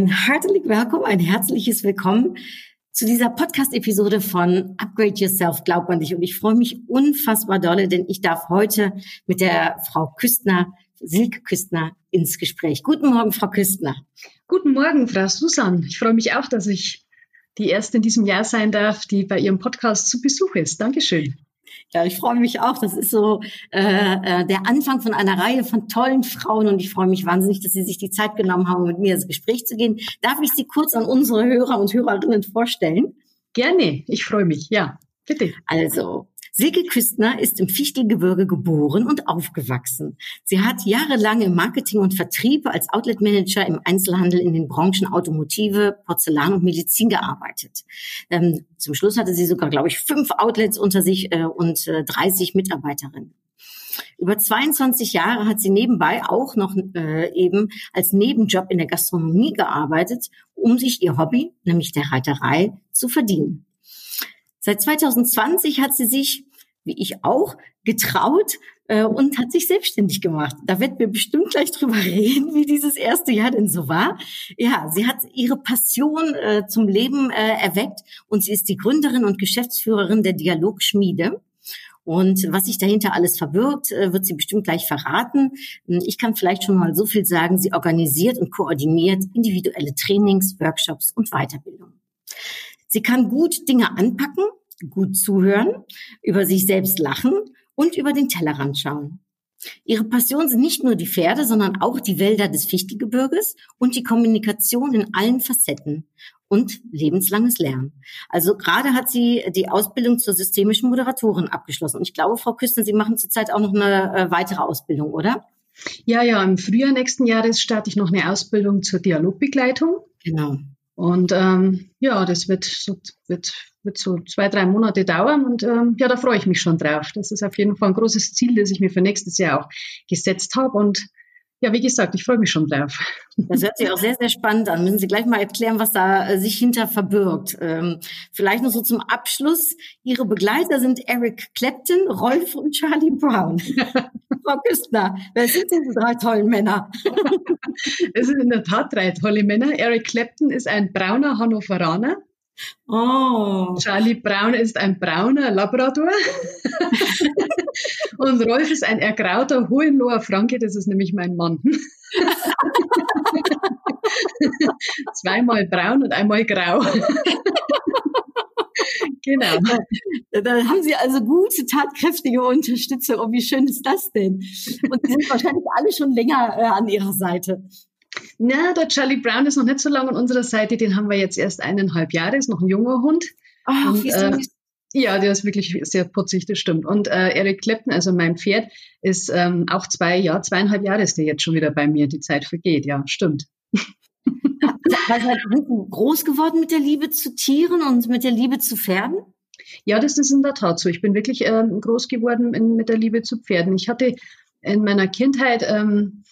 Ein herzlich Willkommen, ein herzliches Willkommen zu dieser Podcast-Episode von Upgrade Yourself, glaub an dich. Und ich freue mich unfassbar dolle, denn ich darf heute mit der Frau Küstner, Silke Küstner, ins Gespräch. Guten Morgen, Frau Küstner. Guten Morgen, Frau Susan. Ich freue mich auch, dass ich die erste in diesem Jahr sein darf, die bei Ihrem Podcast zu Besuch ist. Dankeschön. Ja, ich freue mich auch. Das ist so äh, äh, der Anfang von einer Reihe von tollen Frauen und ich freue mich wahnsinnig, dass Sie sich die Zeit genommen haben, mit mir ins Gespräch zu gehen. Darf ich Sie kurz an unsere Hörer und Hörerinnen vorstellen? Gerne, ich freue mich. Ja, bitte. Also, Silke Küstner ist im Fichtelgebirge geboren und aufgewachsen. Sie hat jahrelang im Marketing und Vertrieb als Outlet-Manager im Einzelhandel in den Branchen Automotive, Porzellan und Medizin gearbeitet. Ähm, zum Schluss hatte sie sogar, glaube ich, fünf Outlets unter sich äh, und äh, 30 Mitarbeiterinnen. Über 22 Jahre hat sie nebenbei auch noch äh, eben als Nebenjob in der Gastronomie gearbeitet, um sich ihr Hobby, nämlich der Reiterei, zu verdienen. Seit 2020 hat sie sich, wie ich auch, getraut äh, und hat sich selbstständig gemacht. Da wird wir bestimmt gleich drüber reden, wie dieses erste Jahr denn so war. Ja, sie hat ihre Passion äh, zum Leben äh, erweckt und sie ist die Gründerin und Geschäftsführerin der Dialogschmiede. Und was sich dahinter alles verbirgt, äh, wird sie bestimmt gleich verraten. Ich kann vielleicht schon mal so viel sagen. Sie organisiert und koordiniert individuelle Trainings, Workshops und Weiterbildung. Sie kann gut Dinge anpacken, gut zuhören, über sich selbst lachen und über den Tellerrand schauen. Ihre Passion sind nicht nur die Pferde, sondern auch die Wälder des Fichtelgebirges und die Kommunikation in allen Facetten und lebenslanges Lernen. Also gerade hat sie die Ausbildung zur systemischen Moderatorin abgeschlossen. Und ich glaube, Frau Küsten, Sie machen zurzeit auch noch eine äh, weitere Ausbildung, oder? Ja, ja, im Frühjahr nächsten Jahres starte ich noch eine Ausbildung zur Dialogbegleitung. Genau. Und ähm, ja, das wird so, wird, wird so zwei, drei Monate dauern und ähm, ja, da freue ich mich schon drauf. Das ist auf jeden Fall ein großes Ziel, das ich mir für nächstes Jahr auch gesetzt habe. Und ja, wie gesagt, ich freue mich schon drauf. Das hört sich auch sehr, sehr spannend an. Müssen Sie gleich mal erklären, was da äh, sich hinter verbirgt. Ähm, vielleicht noch so zum Abschluss. Ihre Begleiter sind Eric Clapton, Rolf und Charlie Brown. Frau Küstner, wer sind diese drei tollen Männer? Es sind in der Tat drei tolle Männer. Eric Clapton ist ein brauner Hannoveraner. Oh. Charlie Brown ist ein brauner Labrador. und Rolf ist ein ergrauter Hohenloher Franke, das ist nämlich mein Mann. Zweimal braun und einmal grau. genau. Da haben Sie also gute, tatkräftige Unterstützung. Oh, wie schön ist das denn? Und Sie sind wahrscheinlich alle schon länger äh, an Ihrer Seite. Na, der Charlie Brown ist noch nicht so lange an unserer Seite. Den haben wir jetzt erst eineinhalb Jahre, ist noch ein junger Hund. Oh, Und, wie äh, süß. Ja, der ist wirklich sehr putzig, das stimmt. Und äh, Eric Clapton, also mein Pferd, ist ähm, auch zwei Jahre, zweieinhalb Jahre ist der jetzt schon wieder bei mir. Die Zeit vergeht, ja, stimmt. Was halt groß geworden mit der Liebe zu Tieren und mit der Liebe zu Pferden? Ja, das ist in der Tat so. Ich bin wirklich ähm, groß geworden in, mit der Liebe zu Pferden. Ich hatte in meiner Kindheit ähm,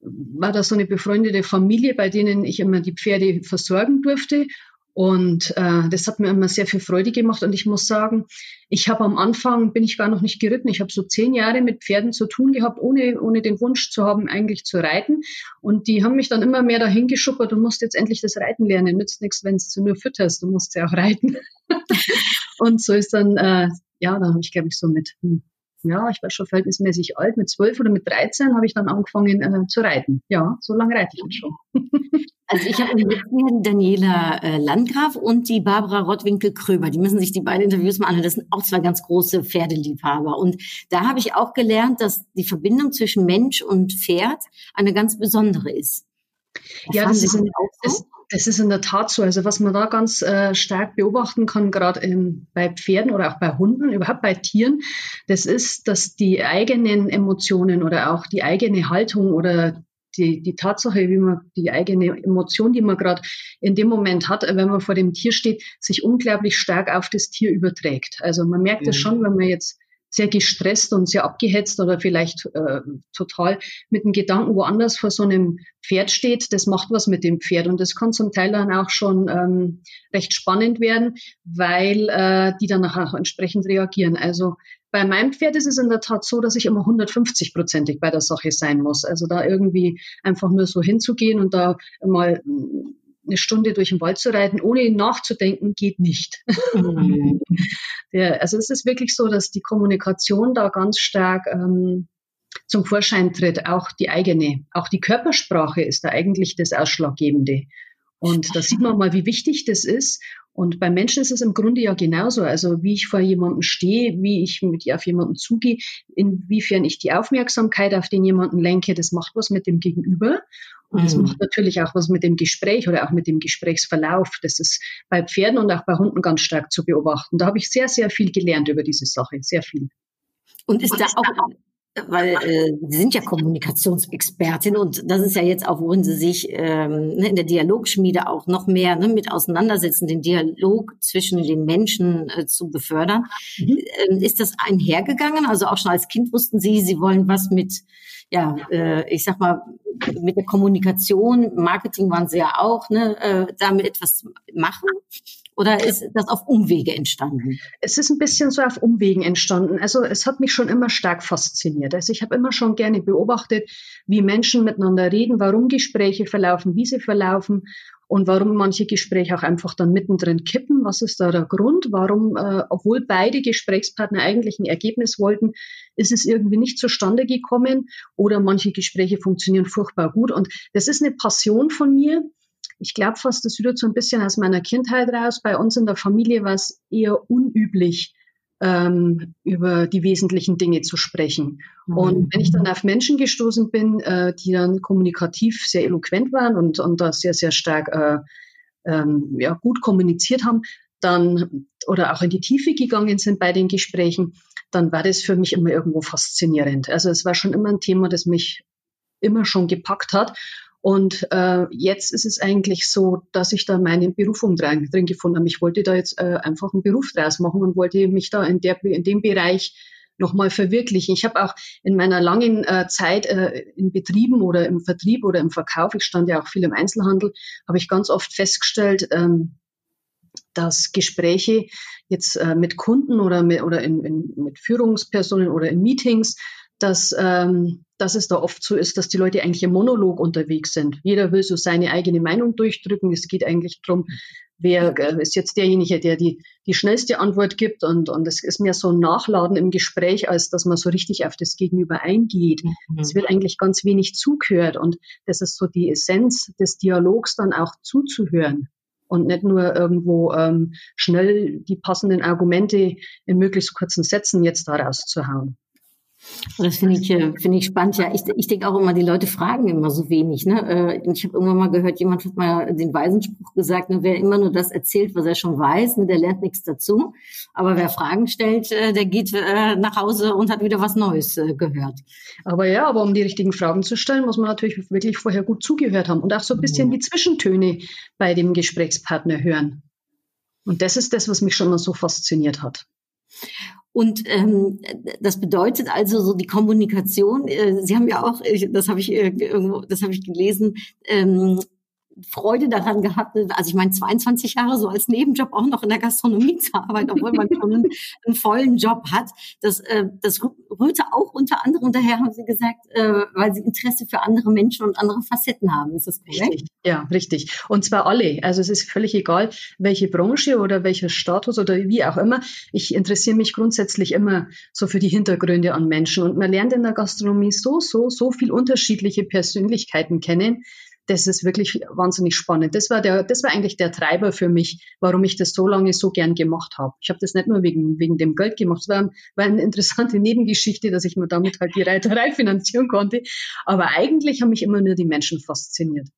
war da so eine befreundete Familie, bei denen ich immer die Pferde versorgen durfte. Und äh, das hat mir immer sehr viel Freude gemacht. Und ich muss sagen, ich habe am Anfang, bin ich gar noch nicht geritten. Ich habe so zehn Jahre mit Pferden zu tun gehabt, ohne, ohne den Wunsch zu haben, eigentlich zu reiten. Und die haben mich dann immer mehr dahin geschuppert, du musst jetzt endlich das Reiten lernen. Nützt nichts, wenn du nur fütterst, du musst ja auch reiten. und so ist dann, äh, ja, da habe ich, glaube ich, so mit, hm, ja, ich war schon verhältnismäßig alt, mit zwölf oder mit 13 habe ich dann angefangen äh, zu reiten. Ja, so lange reite ich jetzt schon. Also ich habe die Daniela äh, Landgraf und die Barbara Rottwinkel-Kröber. Die müssen sich die beiden Interviews mal anhören. Das sind auch zwei ganz große Pferdeliebhaber. Und da habe ich auch gelernt, dass die Verbindung zwischen Mensch und Pferd eine ganz besondere ist. Ja, Erfahren das ist, in, auch so? Das, ist in der Tat so. Also was man da ganz äh, stark beobachten kann, gerade ähm, bei Pferden oder auch bei Hunden, überhaupt bei Tieren, das ist, dass die eigenen Emotionen oder auch die eigene Haltung oder die, die Tatsache, wie man die eigene Emotion, die man gerade in dem Moment hat, wenn man vor dem Tier steht, sich unglaublich stark auf das Tier überträgt. Also man merkt es mhm. schon, wenn man jetzt sehr gestresst und sehr abgehetzt oder vielleicht äh, total mit dem Gedanken woanders vor so einem Pferd steht, das macht was mit dem Pferd. Und das kann zum Teil dann auch schon ähm, recht spannend werden, weil äh, die dann auch entsprechend reagieren. Also bei meinem Pferd ist es in der Tat so, dass ich immer 150-prozentig bei der Sache sein muss. Also da irgendwie einfach nur so hinzugehen und da mal eine Stunde durch den Wald zu reiten, ohne nachzudenken, geht nicht. Mhm. Der, also es ist wirklich so, dass die Kommunikation da ganz stark ähm, zum Vorschein tritt, auch die eigene, auch die Körpersprache ist da eigentlich das Ausschlaggebende. Und da sieht man mal, wie wichtig das ist. Und beim Menschen ist es im Grunde ja genauso. Also wie ich vor jemandem stehe, wie ich mit auf jemanden zugehe, inwiefern ich die Aufmerksamkeit auf den jemanden lenke, das macht was mit dem Gegenüber. Und das mhm. macht natürlich auch was mit dem Gespräch oder auch mit dem Gesprächsverlauf. Das ist bei Pferden und auch bei Hunden ganz stark zu beobachten. Da habe ich sehr, sehr viel gelernt über diese Sache, sehr viel. Und ist da auch, weil äh, Sie sind ja Kommunikationsexpertin und das ist ja jetzt auch, worin Sie sich ähm, ne, in der Dialogschmiede auch noch mehr ne, mit auseinandersetzen, den Dialog zwischen den Menschen äh, zu befördern. Mhm. Ähm, ist das einhergegangen? Also auch schon als Kind wussten Sie, Sie wollen was mit ja, äh, ich sag mal, mit der Kommunikation, Marketing waren sie ja auch, ne, äh, damit etwas machen? Oder ist das auf Umwege entstanden? Es ist ein bisschen so auf Umwegen entstanden. Also es hat mich schon immer stark fasziniert. Also ich habe immer schon gerne beobachtet, wie Menschen miteinander reden, warum Gespräche verlaufen, wie sie verlaufen und warum manche Gespräche auch einfach dann mittendrin kippen. Was ist da der Grund? Warum, äh, obwohl beide Gesprächspartner eigentlich ein Ergebnis wollten, ist es irgendwie nicht zustande gekommen oder manche Gespräche funktionieren furchtbar gut. Und das ist eine Passion von mir. Ich glaube fast, das rührt so ein bisschen aus meiner Kindheit raus. Bei uns in der Familie war es eher unüblich, ähm, über die wesentlichen Dinge zu sprechen. Mhm. Und wenn ich dann auf Menschen gestoßen bin, äh, die dann kommunikativ sehr eloquent waren und, und da sehr, sehr stark äh, ähm, ja, gut kommuniziert haben, dann oder auch in die Tiefe gegangen sind bei den Gesprächen, dann war das für mich immer irgendwo faszinierend. Also es war schon immer ein Thema, das mich immer schon gepackt hat. Und äh, jetzt ist es eigentlich so, dass ich da meinen Berufung drin, drin gefunden habe. Ich wollte da jetzt äh, einfach einen Beruf draus machen und wollte mich da in, der, in dem Bereich nochmal verwirklichen. Ich habe auch in meiner langen äh, Zeit äh, in Betrieben oder im Vertrieb oder im Verkauf, ich stand ja auch viel im Einzelhandel, habe ich ganz oft festgestellt, ähm, dass Gespräche jetzt äh, mit Kunden oder mit, oder in, in, mit Führungspersonen oder in Meetings dass, ähm, dass es da oft so ist, dass die Leute eigentlich im Monolog unterwegs sind. Jeder will so seine eigene Meinung durchdrücken. Es geht eigentlich darum, wer äh, ist jetzt derjenige, der die, die schnellste Antwort gibt und, und es ist mehr so ein Nachladen im Gespräch, als dass man so richtig auf das Gegenüber eingeht. Mhm. Es wird eigentlich ganz wenig zugehört und das ist so die Essenz des Dialogs, dann auch zuzuhören und nicht nur irgendwo ähm, schnell die passenden Argumente in möglichst kurzen Sätzen jetzt da rauszuhauen. Das finde ich, äh, finde ich spannend. Ja, ich, ich denke auch immer, die Leute fragen immer so wenig. Ne? Äh, ich habe irgendwann mal gehört, jemand hat mal den Weisenspruch gesagt, ne, wer immer nur das erzählt, was er schon weiß, ne, der lernt nichts dazu. Aber wer Fragen stellt, äh, der geht nach Hause und hat wieder was Neues gehört. Aber ja, aber um die richtigen Fragen zu stellen, muss man natürlich wirklich vorher gut zugehört haben und auch so ein bisschen die Zwischentöne bei dem Gesprächspartner hören. Und das ist das, was mich schon mal so fasziniert hat. Und ähm, das bedeutet also so die Kommunikation. Äh, Sie haben ja auch, das habe ich äh, irgendwo, das habe ich gelesen, ähm, Freude daran gehabt, also ich meine 22 Jahre so als Nebenjob auch noch in der Gastronomie zu arbeiten, obwohl man schon einen, einen, vollen Job hat. Das, äh, das rührte auch unter anderem daher, haben Sie gesagt, äh, weil Sie Interesse für andere Menschen und andere Facetten haben. Ist das korrekt? Richtig. Ja, richtig. Und zwar alle. Also es ist völlig egal, welche Branche oder welcher Status oder wie auch immer. Ich interessiere mich grundsätzlich immer so für die Hintergründe an Menschen. Und man lernt in der Gastronomie so, so, so viel unterschiedliche Persönlichkeiten kennen das ist wirklich wahnsinnig spannend. Das war der, das war eigentlich der Treiber für mich, warum ich das so lange so gern gemacht habe. Ich habe das nicht nur wegen, wegen dem Geld gemacht. Es war, war eine interessante Nebengeschichte, dass ich mir damit halt die Reiterei finanzieren konnte. Aber eigentlich haben mich immer nur die Menschen fasziniert.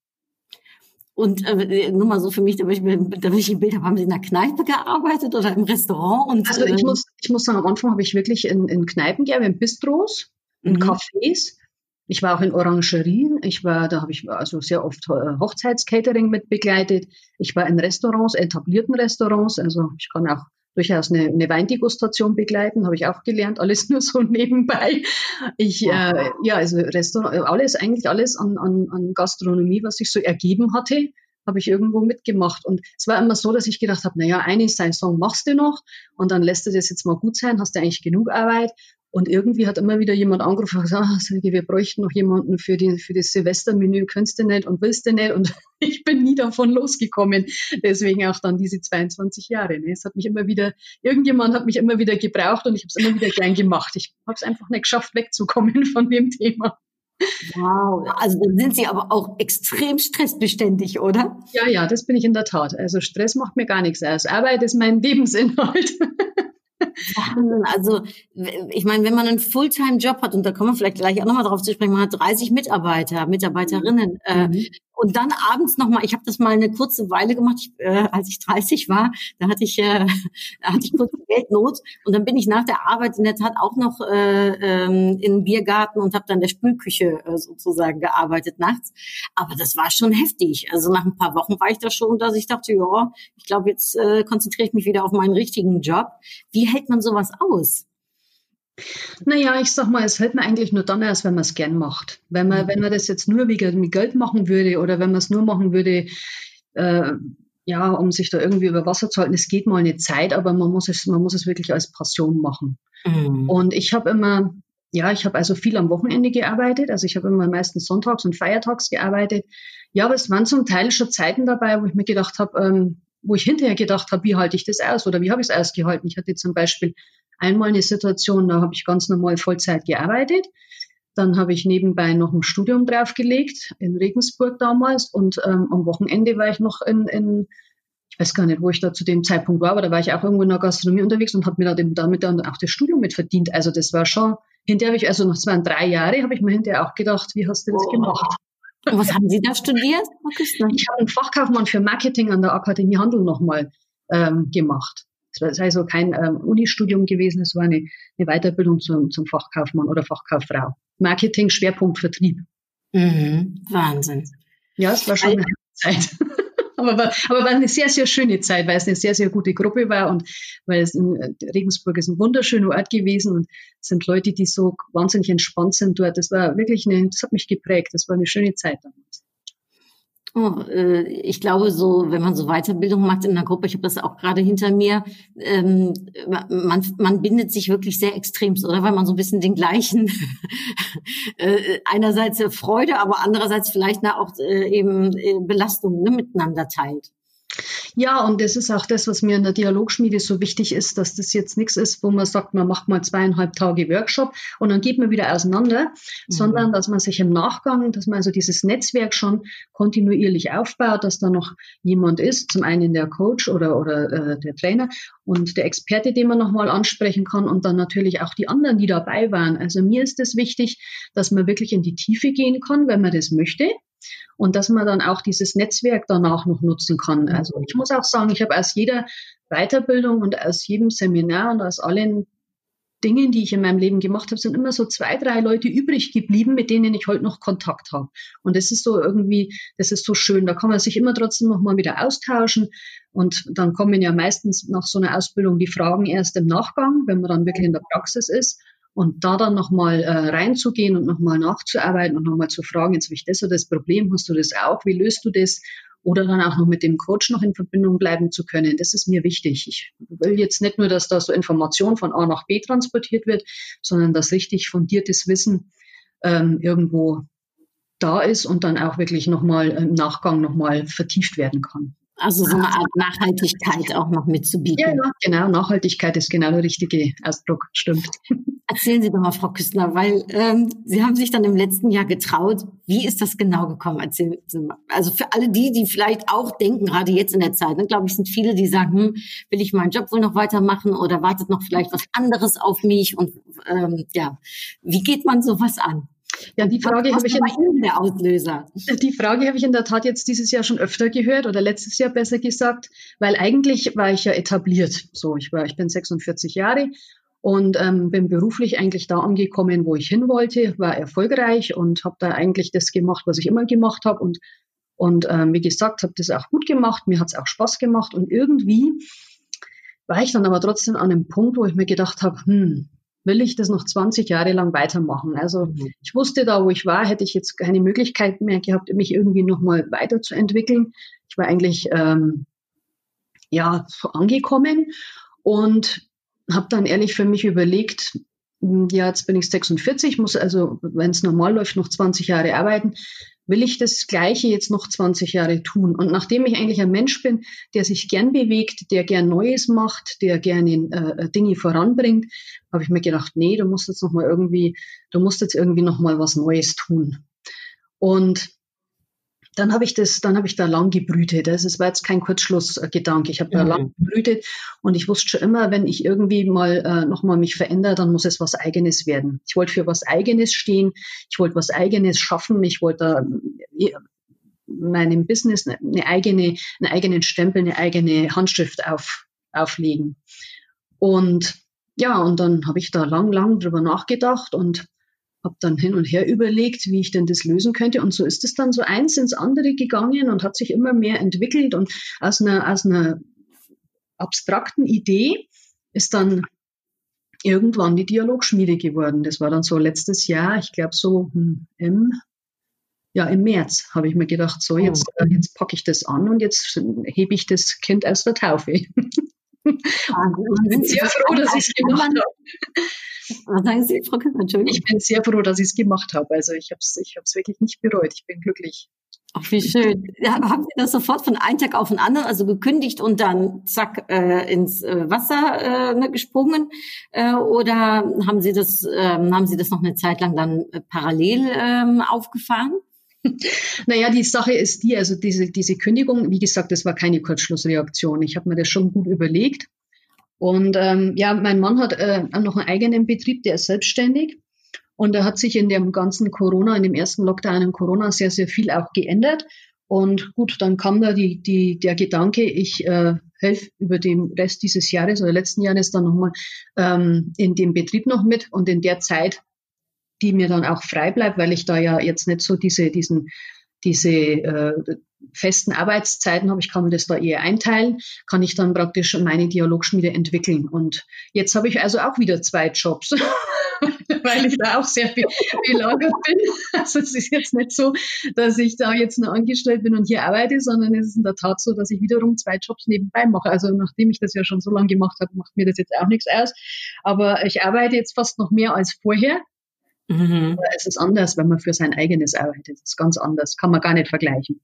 Und äh, nur mal so für mich, damit ich, damit ich ein Bild habe, haben Sie in der Kneipe gearbeitet oder im Restaurant? Und, also ich, äh, muss, ich muss sagen, am Anfang habe ich wirklich in, in Kneipen gearbeitet, in Bistros, in mhm. Cafés Ich war auch in Orangerien. Ich war, da habe ich also sehr oft äh, Hochzeitscatering mit begleitet. Ich war in Restaurants, etablierten Restaurants. Also ich kann auch durchaus eine, eine Weindegustation begleiten, habe ich auch gelernt, alles nur so nebenbei. Ich, äh, ja, also Restaurant, alles, eigentlich alles an, an, an Gastronomie, was sich so ergeben hatte, habe ich irgendwo mitgemacht. Und es war immer so, dass ich gedacht habe, naja, eine Saison machst du noch und dann lässt du das jetzt mal gut sein, hast du eigentlich genug Arbeit. Und irgendwie hat immer wieder jemand angerufen und gesagt, ah, Silke, wir bräuchten noch jemanden für, die, für das Silvestermenü, könntest du nicht und willst du nicht. Und ich bin nie davon losgekommen. Deswegen auch dann diese 22 Jahre. Ne? Es hat mich immer wieder, irgendjemand hat mich immer wieder gebraucht und ich habe es immer wieder gern gemacht. Ich habe es einfach nicht geschafft, wegzukommen von dem Thema. Wow, also dann sind Sie aber auch extrem stressbeständig, oder? Ja, ja, das bin ich in der Tat. Also Stress macht mir gar nichts aus. Arbeit ist mein Lebensinhalt. Wahnsinn. Also ich meine, wenn man einen Fulltime-Job hat, und da kommen wir vielleicht gleich auch nochmal drauf zu sprechen, man hat 30 Mitarbeiter, Mitarbeiterinnen, äh, mhm. äh, und dann abends nochmal, ich habe das mal eine kurze Weile gemacht, ich, äh, als ich 30 war, da hatte ich, äh, da hatte ich kurz Geldnot und dann bin ich nach der Arbeit in der Tat auch noch äh, ähm, in Biergarten und habe dann der Spülküche äh, sozusagen gearbeitet nachts. Aber das war schon heftig. Also nach ein paar Wochen war ich da schon, dass ich dachte, ja, ich glaube, jetzt äh, konzentriere ich mich wieder auf meinen richtigen Job. Wie hält man sowas aus? Naja, ich sag mal, es hält man eigentlich nur dann aus, wenn man es gern macht. Wenn man, mhm. wenn man das jetzt nur wegen Geld machen würde oder wenn man es nur machen würde, äh, ja, um sich da irgendwie über Wasser zu halten, es geht mal eine Zeit, aber man muss es, man muss es wirklich als Passion machen. Mhm. Und ich habe immer, ja, ich habe also viel am Wochenende gearbeitet, also ich habe immer meistens sonntags und feiertags gearbeitet. Ja, aber es waren zum Teil schon Zeiten dabei, wo ich mir gedacht habe, ähm, wo ich hinterher gedacht habe, wie halte ich das aus oder wie habe ich es ausgehalten. Ich hatte zum Beispiel einmal eine Situation, da habe ich ganz normal Vollzeit gearbeitet. Dann habe ich nebenbei noch ein Studium draufgelegt in Regensburg damals und ähm, am Wochenende war ich noch in, in, ich weiß gar nicht, wo ich da zu dem Zeitpunkt war, aber da war ich auch irgendwo in der Gastronomie unterwegs und habe mir dann damit dann auch das Studium mit verdient. Also das war schon, hinterher habe ich, also noch zwei, drei Jahre, habe ich mir hinterher auch gedacht, wie hast du das oh. gemacht? Und was haben Sie da studiert? Ich habe einen Fachkaufmann für Marketing an der Akademie Handel nochmal ähm, gemacht. Es war also kein ähm, Unistudium gewesen, es war eine, eine Weiterbildung zum, zum Fachkaufmann oder Fachkauffrau. Marketing, Schwerpunkt Vertrieb. Mhm, Wahnsinn. Ja, es war schon eine Zeit. aber, war, aber war eine sehr, sehr schöne Zeit, weil es eine sehr, sehr gute Gruppe war und weil es in äh, Regensburg ist ein wunderschöner Ort gewesen und es sind Leute, die so wahnsinnig entspannt sind dort. Das war wirklich eine, das hat mich geprägt. Das war eine schöne Zeit damals. Oh, äh, ich glaube, so, wenn man so Weiterbildung macht in einer Gruppe, ich habe das auch gerade hinter mir, ähm, man, man bindet sich wirklich sehr extremst, oder? Weil man so ein bisschen den gleichen, äh, einerseits Freude, aber andererseits vielleicht auch äh, eben Belastungen ne, miteinander teilt. Ja, und das ist auch das, was mir in der Dialogschmiede so wichtig ist, dass das jetzt nichts ist, wo man sagt, man macht mal zweieinhalb Tage Workshop und dann geht man wieder auseinander, mhm. sondern dass man sich im Nachgang, dass man also dieses Netzwerk schon kontinuierlich aufbaut, dass da noch jemand ist, zum einen der Coach oder, oder äh, der Trainer und der Experte, den man nochmal ansprechen kann und dann natürlich auch die anderen, die dabei waren. Also mir ist es wichtig, dass man wirklich in die Tiefe gehen kann, wenn man das möchte und dass man dann auch dieses Netzwerk danach noch nutzen kann. Also ich muss auch sagen, ich habe aus jeder Weiterbildung und aus jedem Seminar und aus allen Dingen, die ich in meinem Leben gemacht habe, sind immer so zwei, drei Leute übrig geblieben, mit denen ich heute noch Kontakt habe. Und das ist so irgendwie, das ist so schön. Da kann man sich immer trotzdem noch mal wieder austauschen. Und dann kommen ja meistens nach so einer Ausbildung die Fragen erst im Nachgang, wenn man dann wirklich in der Praxis ist. Und da dann nochmal äh, reinzugehen und nochmal nachzuarbeiten und nochmal zu fragen, jetzt habe ich das oder das Problem, hast du das auch, wie löst du das? Oder dann auch noch mit dem Coach noch in Verbindung bleiben zu können, das ist mir wichtig. Ich will jetzt nicht nur, dass da so Information von A nach B transportiert wird, sondern dass richtig fundiertes Wissen ähm, irgendwo da ist und dann auch wirklich nochmal im Nachgang nochmal vertieft werden kann. Also so eine Art Nachhaltigkeit auch noch mitzubieten. Ja, genau. Nachhaltigkeit ist genau der richtige Ausdruck. Stimmt. Erzählen Sie doch mal, Frau Küstner, weil ähm, Sie haben sich dann im letzten Jahr getraut. Wie ist das genau gekommen? Erzählen Sie mal. Also für alle die, die vielleicht auch denken, gerade jetzt in der Zeit, ne, glaube ich, sind viele, die sagen, hm, will ich meinen Job wohl noch weitermachen oder wartet noch vielleicht was anderes auf mich? Und ähm, ja, wie geht man sowas an? Ja, die Frage habe ich in, der Auslöser. Die Frage habe ich in der Tat jetzt dieses Jahr schon öfter gehört oder letztes Jahr besser gesagt, weil eigentlich war ich ja etabliert. So, ich war, ich bin 46 Jahre und ähm, bin beruflich eigentlich da angekommen, wo ich hin wollte, war erfolgreich und habe da eigentlich das gemacht, was ich immer gemacht habe und und ähm, wie gesagt, habe das auch gut gemacht, mir hat es auch Spaß gemacht und irgendwie war ich dann aber trotzdem an einem Punkt, wo ich mir gedacht habe, hm, will ich das noch 20 Jahre lang weitermachen? Also mhm. ich wusste da, wo ich war, hätte ich jetzt keine Möglichkeit mehr gehabt, mich irgendwie nochmal weiterzuentwickeln. Ich war eigentlich ähm, ja angekommen und habe dann ehrlich für mich überlegt, hm, ja, jetzt bin ich 46, muss also, wenn es normal läuft, noch 20 Jahre arbeiten will ich das Gleiche jetzt noch 20 Jahre tun? Und nachdem ich eigentlich ein Mensch bin, der sich gern bewegt, der gern Neues macht, der gerne äh, Dinge voranbringt, habe ich mir gedacht, nee, du musst jetzt noch mal irgendwie, du musst jetzt irgendwie noch mal was Neues tun. Und dann habe ich das, dann habe ich da lang gebrütet. Das war jetzt kein Kurzschlussgedanke. Ich habe da mhm. lang gebrütet und ich wusste schon immer, wenn ich irgendwie mal äh, noch mal mich verändere, dann muss es was Eigenes werden. Ich wollte für was Eigenes stehen. Ich wollte was Eigenes schaffen. Ich wollte äh, meinem Business eine eigene, einen eigenen Stempel, eine eigene Handschrift auf, auflegen. Und ja, und dann habe ich da lang, lang drüber nachgedacht und habe dann hin und her überlegt, wie ich denn das lösen könnte. Und so ist es dann so eins ins andere gegangen und hat sich immer mehr entwickelt. Und aus einer, aus einer abstrakten Idee ist dann irgendwann die Dialogschmiede geworden. Das war dann so letztes Jahr, ich glaube so hm, im, ja, im März habe ich mir gedacht, so jetzt, oh. jetzt packe ich das an und jetzt hebe ich das Kind aus der Taufe. ich bin sehr froh, dass ich es gemacht habe. Was sagen Sie, Frau Kühn? Entschuldigung. Ich bin sehr froh, dass ich es gemacht habe. Also ich habe es ich wirklich nicht bereut. Ich bin glücklich. Ach, wie schön. Ja, haben Sie das sofort von einem Tag auf den anderen, also gekündigt und dann zack äh, ins äh, Wasser äh, ne, gesprungen? Äh, oder haben Sie das, äh, haben Sie das noch eine Zeit lang dann äh, parallel äh, aufgefahren? Naja, die Sache ist die, also diese, diese Kündigung, wie gesagt, das war keine Kurzschlussreaktion. Ich habe mir das schon gut überlegt. Und ähm, ja, mein Mann hat äh, noch einen eigenen Betrieb, der ist selbstständig. Und da hat sich in dem ganzen Corona, in dem ersten Lockdown in Corona sehr, sehr viel auch geändert. Und gut, dann kam da die, die, der Gedanke, ich äh, helfe über den Rest dieses Jahres oder letzten Jahres dann nochmal ähm, in dem Betrieb noch mit. Und in der Zeit, die mir dann auch frei bleibt, weil ich da ja jetzt nicht so diese, diesen, diese äh, festen Arbeitszeiten habe, ich kann mir das da eher einteilen, kann ich dann praktisch meine Dialogschmiede entwickeln. Und jetzt habe ich also auch wieder zwei Jobs, weil ich da auch sehr belagert bin. Also es ist jetzt nicht so, dass ich da jetzt nur angestellt bin und hier arbeite, sondern es ist in der Tat so, dass ich wiederum zwei Jobs nebenbei mache. Also nachdem ich das ja schon so lange gemacht habe, macht mir das jetzt auch nichts aus. Aber ich arbeite jetzt fast noch mehr als vorher. Mhm. Es ist anders, wenn man für sein eigenes arbeitet. Es ist ganz anders. Kann man gar nicht vergleichen.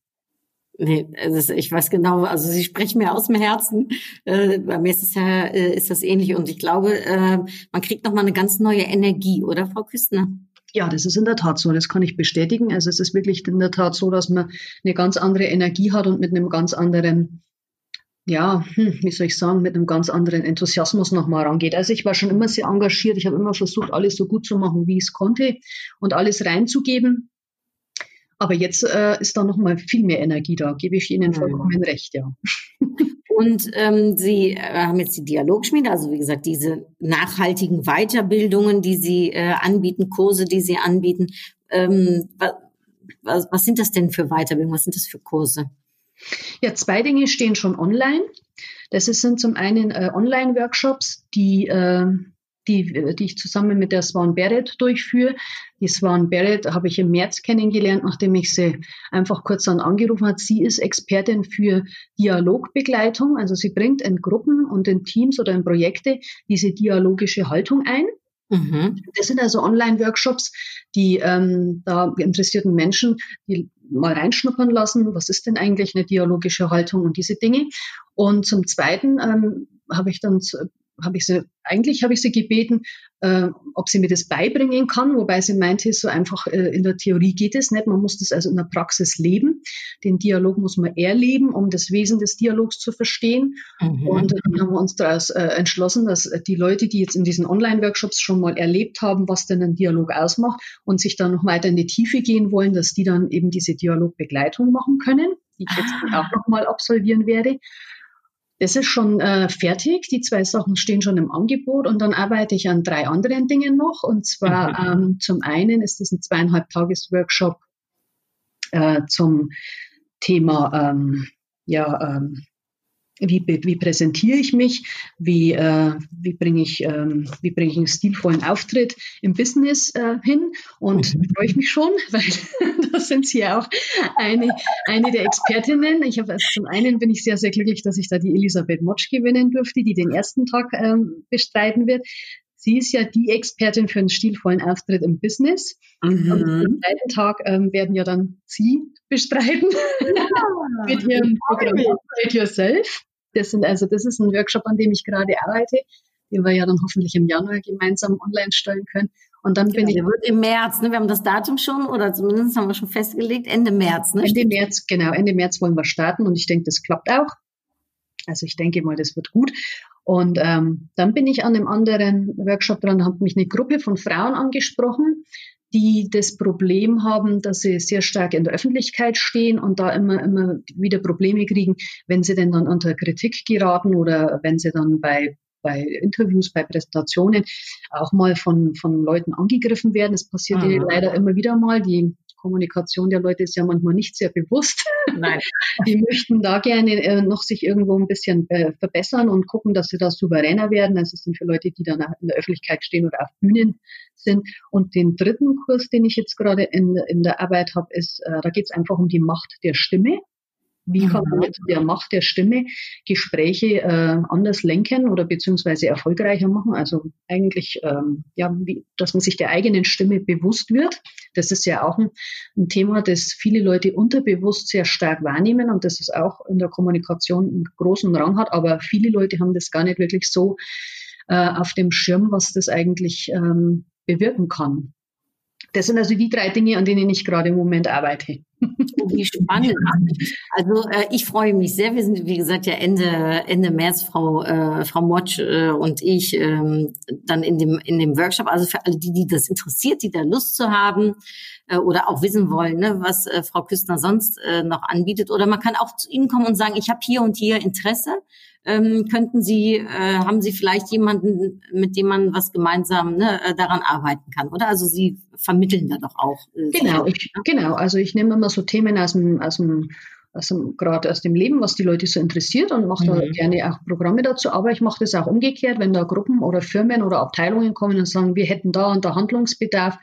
Nee, ist, ich weiß genau, also Sie sprechen mir aus dem Herzen. Äh, bei mir ist es ja, äh, ist das ähnlich und ich glaube, äh, man kriegt nochmal eine ganz neue Energie, oder Frau Küstner? Ja, das ist in der Tat so. Das kann ich bestätigen. Also es ist wirklich in der Tat so, dass man eine ganz andere Energie hat und mit einem ganz anderen, ja, hm, wie soll ich sagen, mit einem ganz anderen Enthusiasmus nochmal rangeht. Also ich war schon immer sehr engagiert. Ich habe immer versucht, alles so gut zu machen, wie ich es konnte und alles reinzugeben. Aber jetzt äh, ist da noch mal viel mehr Energie da, gebe ich Ihnen vollkommen recht, ja. Und ähm, Sie äh, haben jetzt die Dialogschmiede, also wie gesagt, diese nachhaltigen Weiterbildungen, die Sie äh, anbieten, Kurse, die Sie anbieten. Ähm, was, was sind das denn für Weiterbildungen? Was sind das für Kurse? Ja, zwei Dinge stehen schon online. Das sind zum einen äh, Online-Workshops, die äh, die, die ich zusammen mit der Swan Barrett durchführe. Die Swan Barrett habe ich im März kennengelernt, nachdem ich sie einfach kurz dann angerufen hat. Sie ist Expertin für Dialogbegleitung. Also sie bringt in Gruppen und in Teams oder in Projekte diese dialogische Haltung ein. Mhm. Das sind also Online-Workshops, die ähm, da interessierten Menschen die mal reinschnuppern lassen, was ist denn eigentlich eine dialogische Haltung und diese Dinge. Und zum Zweiten ähm, habe ich dann habe ich sie, eigentlich habe ich sie gebeten, äh, ob sie mir das beibringen kann, wobei sie meinte, so einfach äh, in der Theorie geht es nicht. Man muss das also in der Praxis leben. Den Dialog muss man erleben, um das Wesen des Dialogs zu verstehen. Mhm. Und dann haben wir uns daraus äh, entschlossen, dass die Leute, die jetzt in diesen Online-Workshops schon mal erlebt haben, was denn ein Dialog ausmacht und sich dann noch weiter in die Tiefe gehen wollen, dass die dann eben diese Dialogbegleitung machen können, die ich jetzt ah. auch noch mal absolvieren werde. Das ist schon äh, fertig. Die zwei Sachen stehen schon im Angebot und dann arbeite ich an drei anderen Dingen noch. Und zwar mhm. ähm, zum einen ist es ein zweieinhalb Tages Workshop äh, zum Thema ähm, ja, ähm, wie, wie präsentiere ich mich, wie, äh, wie bringe ich, ähm, wie bringe ich einen stilvollen Auftritt im Business äh, hin und mhm. freue ich mich schon, weil da sind Sie ja auch eine, eine der Expertinnen. Ich habe also zum einen bin ich sehr, sehr glücklich, dass ich da die Elisabeth Motsch gewinnen durfte, die den ersten Tag ähm, bestreiten wird. Sie ist ja die Expertin für einen stilvollen Auftritt im Business. Mhm. Und am zweiten Tag ähm, werden ja dann Sie bestreiten ja. mit Ihrem Programm Upgrade Yourself. Das sind also, das ist ein Workshop, an dem ich gerade arbeite, den wir ja dann hoffentlich im Januar gemeinsam online stellen können. Und dann bin genau, ich. Der wird im März, ne? Wir haben das Datum schon oder zumindest haben wir schon festgelegt, Ende März, ne? Ende März, genau, Ende März wollen wir starten und ich denke, das klappt auch. Also ich denke mal, das wird gut. Und ähm, dann bin ich an einem anderen Workshop dran, hat mich eine Gruppe von Frauen angesprochen, die das Problem haben, dass sie sehr stark in der Öffentlichkeit stehen und da immer, immer wieder Probleme kriegen, wenn sie denn dann unter Kritik geraten oder wenn sie dann bei bei Interviews, bei Präsentationen auch mal von, von Leuten angegriffen werden. Das passiert mhm. leider immer wieder mal. Die Kommunikation der Leute ist ja manchmal nicht sehr bewusst. Nein. Die möchten da gerne äh, noch sich irgendwo ein bisschen äh, verbessern und gucken, dass sie da souveräner werden. Das sind für Leute, die dann in der Öffentlichkeit stehen oder auf Bühnen sind. Und den dritten Kurs, den ich jetzt gerade in, in der Arbeit habe, ist, äh, da geht es einfach um die Macht der Stimme. Wie kann man mit der Macht der Stimme Gespräche äh, anders lenken oder beziehungsweise erfolgreicher machen? Also eigentlich, ähm, ja, wie, dass man sich der eigenen Stimme bewusst wird. Das ist ja auch ein, ein Thema, das viele Leute unterbewusst sehr stark wahrnehmen und das ist auch in der Kommunikation einen großen Rang hat. Aber viele Leute haben das gar nicht wirklich so äh, auf dem Schirm, was das eigentlich ähm, bewirken kann. Das sind also die drei Dinge, an denen ich gerade im Moment arbeite. Wie spannend. Also äh, ich freue mich sehr. Wir sind, wie gesagt, ja Ende, Ende März, Frau, äh, Frau Motsch äh, und ich, ähm, dann in dem, in dem Workshop. Also für alle die, die das interessiert, die da Lust zu haben äh, oder auch wissen wollen, ne, was äh, Frau Küstner sonst äh, noch anbietet. Oder man kann auch zu Ihnen kommen und sagen, ich habe hier und hier Interesse ähm, könnten Sie, äh, haben Sie vielleicht jemanden, mit dem man was gemeinsam ne, äh, daran arbeiten kann, oder? Also Sie vermitteln da doch auch. Äh, genau, ich, genau. Also ich nehme immer so Themen aus dem, aus dem also gerade aus dem Leben, was die Leute so interessiert und mache mhm. da gerne auch Programme dazu. Aber ich mache das auch umgekehrt, wenn da Gruppen oder Firmen oder Abteilungen kommen und sagen, wir hätten da und da Handlungsbedarf,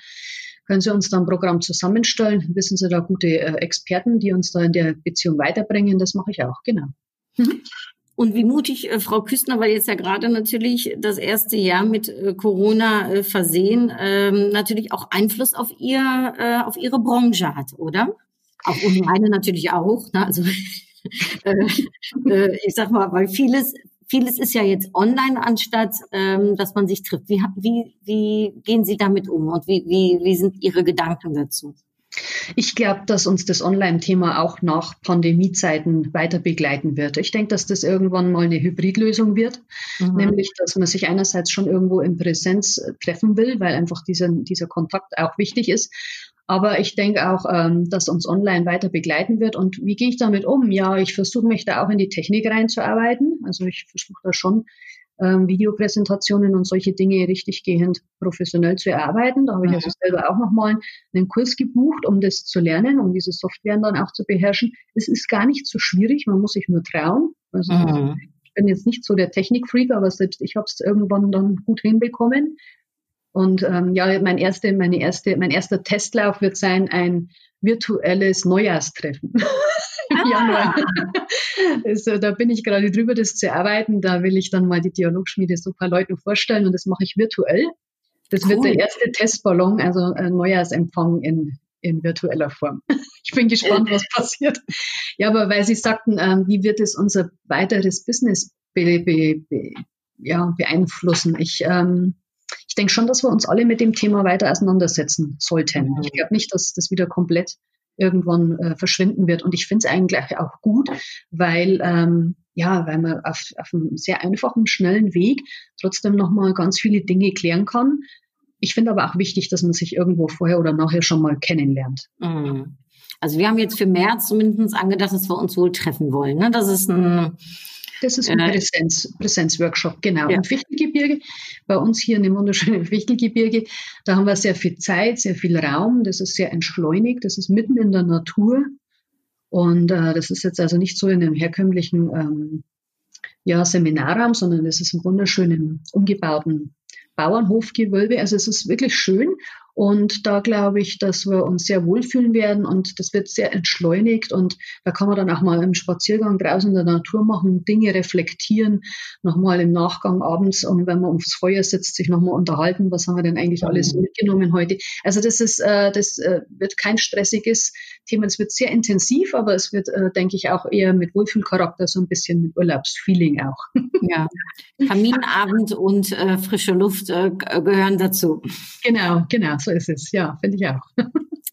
können Sie uns da ein Programm zusammenstellen? Wissen Sie da gute äh, Experten, die uns da in der Beziehung weiterbringen? Das mache ich auch, genau. Mhm. Und wie mutig äh, Frau Küstner, weil jetzt ja gerade natürlich das erste Jahr mit äh, Corona äh, versehen, ähm, natürlich auch Einfluss auf ihr, äh, auf ihre Branche hat, oder? Auch und meine natürlich auch. Ne? Also äh, äh, ich sag mal, weil vieles, vieles ist ja jetzt online anstatt, ähm, dass man sich trifft. Wie, wie, wie gehen Sie damit um und wie, wie, wie sind Ihre Gedanken dazu? Ich glaube, dass uns das Online-Thema auch nach Pandemiezeiten weiter begleiten wird. Ich denke, dass das irgendwann mal eine Hybridlösung wird, mhm. nämlich, dass man sich einerseits schon irgendwo in Präsenz treffen will, weil einfach dieser, dieser Kontakt auch wichtig ist. Aber ich denke auch, ähm, dass uns online weiter begleiten wird. Und wie gehe ich damit um? Ja, ich versuche mich da auch in die Technik reinzuarbeiten. Also ich versuche da schon ähm, Videopräsentationen und solche Dinge richtig gehend professionell zu erarbeiten. Da habe ich also selber auch nochmal einen Kurs gebucht, um das zu lernen, um diese Software dann auch zu beherrschen. Es ist gar nicht so schwierig, man muss sich nur trauen. Also mhm. ich bin jetzt nicht so der Technikfreak, aber selbst ich habe es irgendwann dann gut hinbekommen. Und ähm, ja, mein erste, meine erste, mein erster Testlauf wird sein ein virtuelles Neujahrstreffen. Ah. Januar. Also, da bin ich gerade drüber, das zu erarbeiten. Da will ich dann mal die Dialogschmiede so ein paar Leuten vorstellen und das mache ich virtuell. Das cool. wird der erste Testballon, also ein Neujahrsempfang in, in virtueller Form. Ich bin gespannt, was passiert. Ja, aber weil Sie sagten, ähm, wie wird es unser weiteres Business be, be, be, ja, beeinflussen? Ich, ähm, ich denke schon, dass wir uns alle mit dem Thema weiter auseinandersetzen sollten. Mhm. Ich glaube nicht, dass das wieder komplett irgendwann äh, verschwinden wird. Und ich finde es eigentlich auch gut, weil ähm, ja, weil man auf, auf einem sehr einfachen, schnellen Weg trotzdem nochmal ganz viele Dinge klären kann. Ich finde aber auch wichtig, dass man sich irgendwo vorher oder nachher schon mal kennenlernt. Mhm. Also wir haben jetzt für März zumindest angedacht, dass wir uns wohl treffen wollen. Ne? Das ist ein Das ist ein Äh, Präsenz, Präsenzworkshop, genau. Ja. Im Fichtelgebirge, bei uns hier in dem wunderschönen Fichtelgebirge, da haben wir sehr viel Zeit, sehr viel Raum, das ist sehr entschleunigt, das ist mitten in der Natur. Und äh, das ist jetzt also nicht so in einem herkömmlichen ähm, ja, Seminarraum, sondern es ist ein wunderschönen umgebauten Bauernhofgewölbe. Also es ist wirklich schön. Und da glaube ich, dass wir uns sehr wohlfühlen werden und das wird sehr entschleunigt und da kann man dann auch mal im Spaziergang draußen in der Natur machen, Dinge reflektieren, nochmal im Nachgang abends und wenn man ums Feuer sitzt, sich nochmal unterhalten, was haben wir denn eigentlich alles mitgenommen heute. Also das ist, äh, das äh, wird kein stressiges Thema, es wird sehr intensiv, aber es wird, äh, denke ich, auch eher mit Wohlfühlcharakter, so ein bisschen mit Urlaubsfeeling auch. Ja, Kaminabend und äh, frische Luft äh, gehören dazu. Genau, genau, so ist es. Ja, finde ich auch.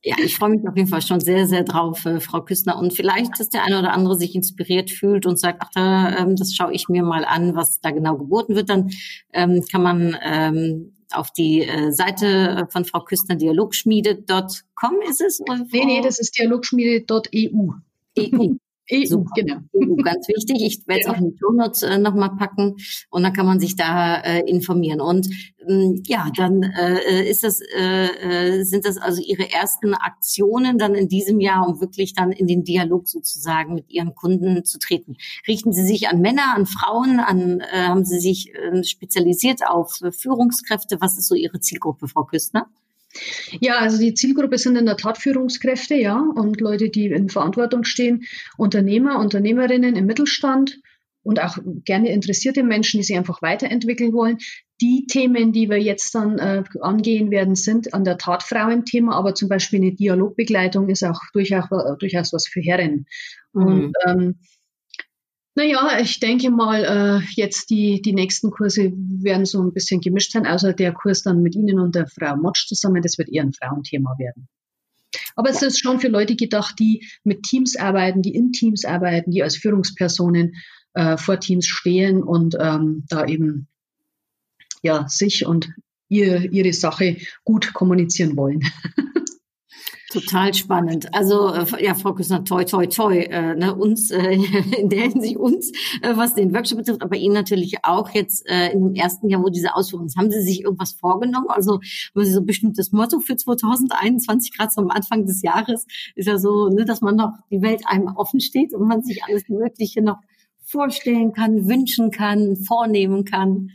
Ja, ich freue mich auf jeden Fall schon sehr, sehr drauf, äh, Frau Küssner. Und vielleicht, dass der eine oder andere sich inspiriert fühlt und sagt, ach, da, ähm, das schaue ich mir mal an, was da genau geboten wird. Dann ähm, kann man ähm, auf die äh, Seite von Frau Küssner dialogschmiede.com ist es? Oder Nee, nee, das ist dialogschmiede.eu. EU. Super. genau. Ganz wichtig. Ich werde es auch in die Shownotes äh, nochmal packen und dann kann man sich da äh, informieren. Und ähm, ja, dann äh, ist das, äh, äh, sind das also Ihre ersten Aktionen dann in diesem Jahr, um wirklich dann in den Dialog sozusagen mit Ihren Kunden zu treten. Richten Sie sich an Männer, an Frauen, an äh, haben Sie sich äh, spezialisiert auf Führungskräfte? Was ist so Ihre Zielgruppe, Frau Küstner? Ja, also die Zielgruppe sind in der Tat Führungskräfte, ja, und Leute, die in Verantwortung stehen, Unternehmer, Unternehmerinnen im Mittelstand und auch gerne interessierte Menschen, die sich einfach weiterentwickeln wollen. Die Themen, die wir jetzt dann äh, angehen werden, sind an der Tat Frauenthema, aber zum Beispiel eine Dialogbegleitung ist auch durchaus, durchaus was für Herren. Und ähm, naja, ich denke mal, äh, jetzt die, die nächsten Kurse werden so ein bisschen gemischt sein, außer der Kurs dann mit Ihnen und der Frau Motsch zusammen, das wird eher ein Frauenthema werden. Aber es ist schon für Leute gedacht, die mit Teams arbeiten, die in Teams arbeiten, die als Führungspersonen äh, vor Teams stehen und ähm, da eben ja sich und ihr, ihre Sache gut kommunizieren wollen. Total spannend. Also äh, ja, Frau Küssner, toi, toi, toi, äh, ne, uns äh, in der Hinsicht uns, äh, was den Workshop betrifft, aber Ihnen natürlich auch jetzt äh, in dem ersten Jahr, wo diese Ausführungen ist. Haben Sie sich irgendwas vorgenommen? Also haben Sie so ein bestimmtes Motto für 2021, gerade so am Anfang des Jahres, ist ja so, ne, dass man noch die Welt einem offen steht und man sich alles Mögliche noch vorstellen kann, wünschen kann, vornehmen kann.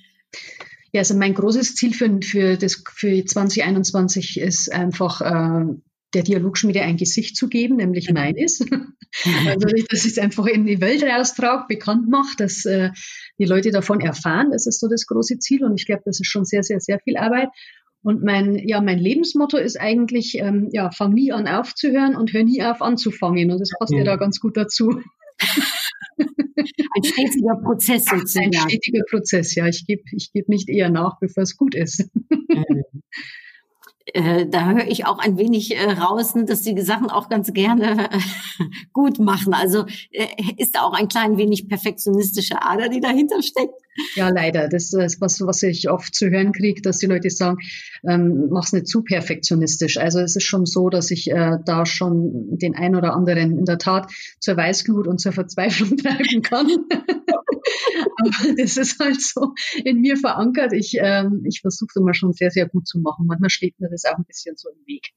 Ja, also mein großes Ziel für, für, das, für 2021 ist einfach äh, der Dialogschmiede ein Gesicht zu geben, nämlich meines. also dass ich es einfach in die Welt raustrage, bekannt mache, dass äh, die Leute davon erfahren. Das ist so das große Ziel und ich glaube, das ist schon sehr, sehr, sehr viel Arbeit. Und mein, ja, mein Lebensmotto ist eigentlich, ähm, ja, fang nie an aufzuhören und hör nie auf anzufangen. Und das passt ja, Ja. da ganz gut dazu. Ein stetiger Prozess Ein sozusagen. stetiger Prozess, ja. Ich gebe ich geb nicht eher nach, bevor es gut ist. äh, da höre ich auch ein wenig äh, raus, ne, dass Sie die Sachen auch ganz gerne äh, gut machen. Also äh, ist da auch ein klein wenig perfektionistische Ader, die dahinter steckt. Ja, leider. Das ist was, was ich oft zu hören kriege, dass die Leute sagen, ähm, mach's nicht zu perfektionistisch. Also es ist schon so, dass ich äh, da schon den ein oder anderen in der Tat zur Weißglut und zur Verzweiflung treiben kann. Aber das ist halt so in mir verankert. Ich, ähm, ich versuche es immer schon sehr, sehr gut zu machen. Manchmal steht mir das auch ein bisschen so im Weg.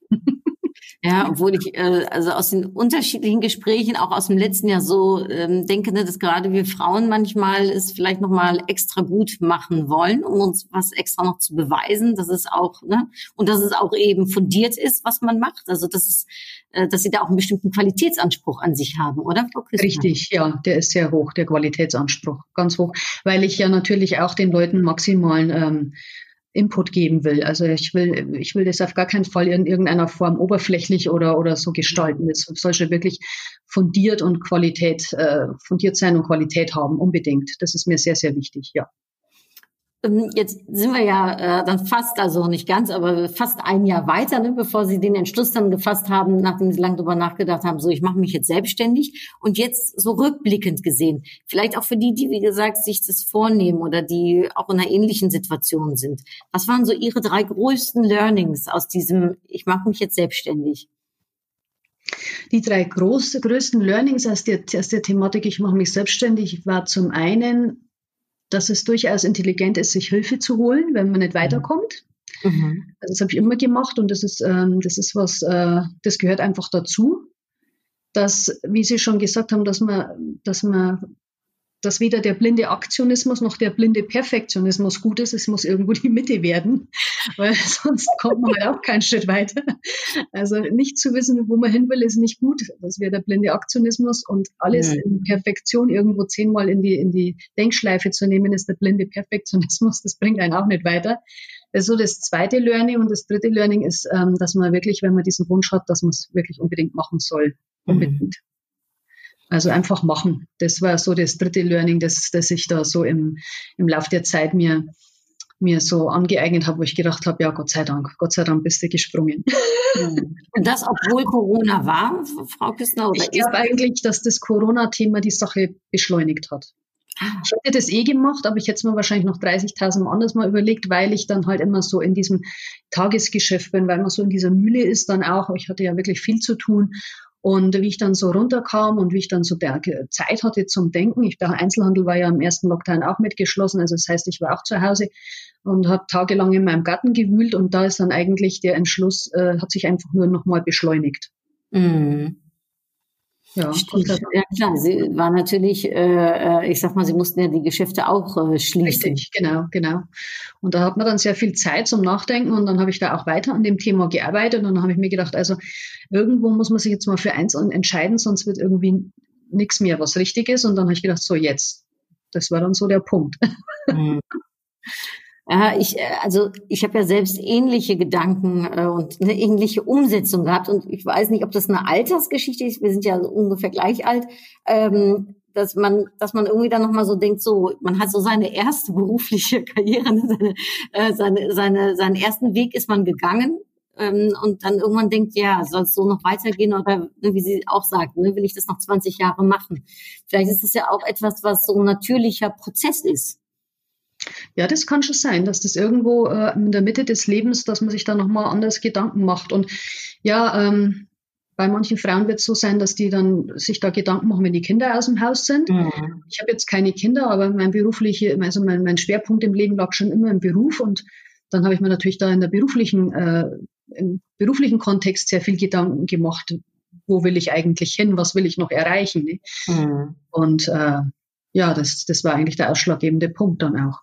Ja, obwohl ich äh, also aus den unterschiedlichen Gesprächen, auch aus dem letzten Jahr so ähm, denke, ne, dass gerade wir Frauen manchmal es vielleicht noch mal extra gut machen wollen, um uns was extra noch zu beweisen, dass es auch ne und dass es auch eben fundiert ist, was man macht. Also dass es, äh, dass sie da auch einen bestimmten Qualitätsanspruch an sich haben, oder Frau Küssner? Richtig, ja, der ist sehr hoch, der Qualitätsanspruch, ganz hoch, weil ich ja natürlich auch den Leuten maximalen ähm, Input geben will. Also ich will, ich will das auf gar keinen Fall in irgendeiner Form oberflächlich oder, oder so gestalten. Es soll schon wirklich fundiert und Qualität, äh, fundiert sein und Qualität haben, unbedingt. Das ist mir sehr, sehr wichtig, ja. Ähm, Jetzt sind wir ja äh, dann fast, also nicht ganz, aber fast ein Jahr weiter, ne, bevor Sie den Entschluss dann gefasst haben, nachdem Sie lange drüber nachgedacht haben, so ich mache mich jetzt selbstständig und jetzt so rückblickend gesehen, vielleicht auch für die, die wie gesagt sich das vornehmen oder die auch in einer ähnlichen Situation sind. Was waren so Ihre drei größten Learnings aus diesem, ich mache mich jetzt selbstständig? Die drei groß, größten Learnings aus der, aus der Thematik, ich mache mich selbstständig, war zum einen, dass es durchaus intelligent ist, sich Hilfe zu holen, wenn man nicht weiterkommt. Mhm. Also das habe ich immer gemacht und das ist, ähm, das ist was, äh, das gehört einfach dazu, dass, wie Sie schon gesagt haben, dass man, dass man dass weder der blinde Aktionismus noch der blinde Perfektionismus gut ist. Es muss irgendwo die Mitte werden, weil sonst kommt man halt auch keinen Schritt weiter. Also nicht zu wissen, wo man hin will, ist nicht gut. Das wäre der blinde Aktionismus und alles ja. in Perfektion irgendwo zehnmal in die, in die Denkschleife zu nehmen, ist der blinde Perfektionismus. Das bringt einen auch nicht weiter. Das ist so das zweite Learning und das dritte Learning ist, ähm, dass man wirklich, wenn man diesen Wunsch hat, dass man es wirklich unbedingt machen soll. Mhm. Unbedingt. Also einfach machen. Das war so das dritte Learning, das, das ich da so im, im Lauf der Zeit mir, mir so angeeignet habe, wo ich gedacht habe, ja, Gott sei Dank, Gott sei Dank bist du gesprungen. Und das, obwohl Corona war, Frau Küssner? Oder ich glaube eigentlich, dass das Corona-Thema die Sache beschleunigt hat. Ah. Ich hätte das eh gemacht, aber ich hätte es mir wahrscheinlich noch 30.000 Mal anders mal überlegt, weil ich dann halt immer so in diesem Tagesgeschäft bin, weil man so in dieser Mühle ist dann auch. Ich hatte ja wirklich viel zu tun und wie ich dann so runterkam und wie ich dann so Zeit hatte zum Denken, ich, der Einzelhandel war ja im ersten Lockdown auch mitgeschlossen, also das heißt, ich war auch zu Hause und habe tagelang in meinem Garten gewühlt und da ist dann eigentlich der Entschluss, äh, hat sich einfach nur nochmal beschleunigt. Mhm. Ja, ja, klar. Sie war natürlich, äh, äh, ich sag mal, sie mussten ja die Geschäfte auch äh, schließen. Richtig, genau, genau. Und da hat man dann sehr viel Zeit zum Nachdenken und dann habe ich da auch weiter an dem Thema gearbeitet und dann habe ich mir gedacht, also irgendwo muss man sich jetzt mal für eins entscheiden, sonst wird irgendwie nichts mehr, was richtig ist. Und dann habe ich gedacht, so jetzt. Das war dann so der Punkt. Mhm. Ja, ich, äh, also ich habe ja selbst ähnliche Gedanken äh, und eine ähnliche Umsetzung gehabt und ich weiß nicht, ob das eine Altersgeschichte ist. Wir sind ja ungefähr gleich alt. Ähm, dass man, dass man irgendwie dann nochmal so denkt, so, man hat so seine erste berufliche Karriere, ne, seine, äh, seine, seine, seinen ersten Weg ist man gegangen ähm, und dann irgendwann denkt, ja, soll es so noch weitergehen oder ne, wie sie auch sagt, ne, will ich das noch 20 Jahre machen? Vielleicht ist das ja auch etwas, was so ein natürlicher Prozess ist. Ja, das kann schon sein, dass das irgendwo äh, in der Mitte des Lebens, dass man sich da nochmal anders Gedanken macht. Und ja, ähm, bei manchen Frauen wird es so sein, dass die dann sich da Gedanken machen, wenn die Kinder aus dem Haus sind. Mhm. Ich habe jetzt keine Kinder, aber mein berufliche, also mein, mein Schwerpunkt im Leben lag schon immer im Beruf und dann habe ich mir natürlich da in der beruflichen, äh, im beruflichen Kontext sehr viel Gedanken gemacht. Wo will ich eigentlich hin? Was will ich noch erreichen? Ne? Mhm. Und äh, ja, das, das war eigentlich der ausschlaggebende Punkt dann auch.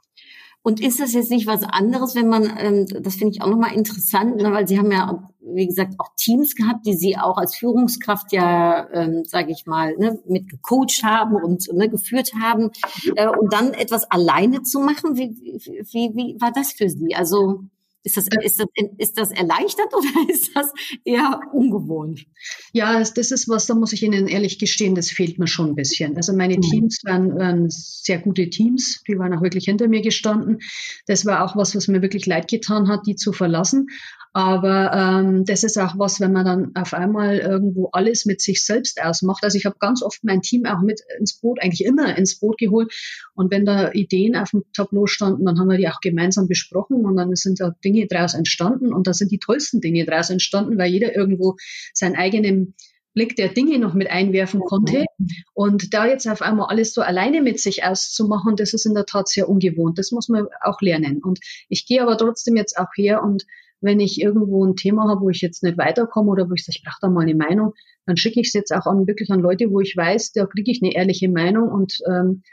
Und ist das jetzt nicht was anderes, wenn man, ähm, das finde ich auch nochmal interessant, ne, weil Sie haben ja, wie gesagt, auch Teams gehabt, die Sie auch als Führungskraft ja, ähm, sage ich mal, ne, mit gecoacht haben und ne, geführt haben. Äh, und dann etwas alleine zu machen, wie, wie, wie war das für Sie? Also ist das, ist, das, ist das erleichtert oder ist das eher ungewohnt? Ja, das ist was, da muss ich Ihnen ehrlich gestehen, das fehlt mir schon ein bisschen. Also meine mhm. Teams waren, waren sehr gute Teams, die waren auch wirklich hinter mir gestanden. Das war auch was, was mir wirklich leid getan hat, die zu verlassen. Aber ähm, das ist auch was, wenn man dann auf einmal irgendwo alles mit sich selbst ausmacht. Also ich habe ganz oft mein Team auch mit ins Boot, eigentlich immer ins Boot geholt. Und wenn da Ideen auf dem Tableau standen, dann haben wir die auch gemeinsam besprochen und dann sind da Dinge daraus entstanden. Und da sind die tollsten Dinge daraus entstanden, weil jeder irgendwo seinen eigenen Blick der Dinge noch mit einwerfen konnte. Und da jetzt auf einmal alles so alleine mit sich auszumachen, das ist in der Tat sehr ungewohnt. Das muss man auch lernen. Und ich gehe aber trotzdem jetzt auch her und wenn ich irgendwo ein Thema habe, wo ich jetzt nicht weiterkomme oder wo ich sage, ich brauche da mal eine Meinung, dann schicke ich es jetzt auch an wirklich an Leute, wo ich weiß, da kriege ich eine ehrliche Meinung und ähm,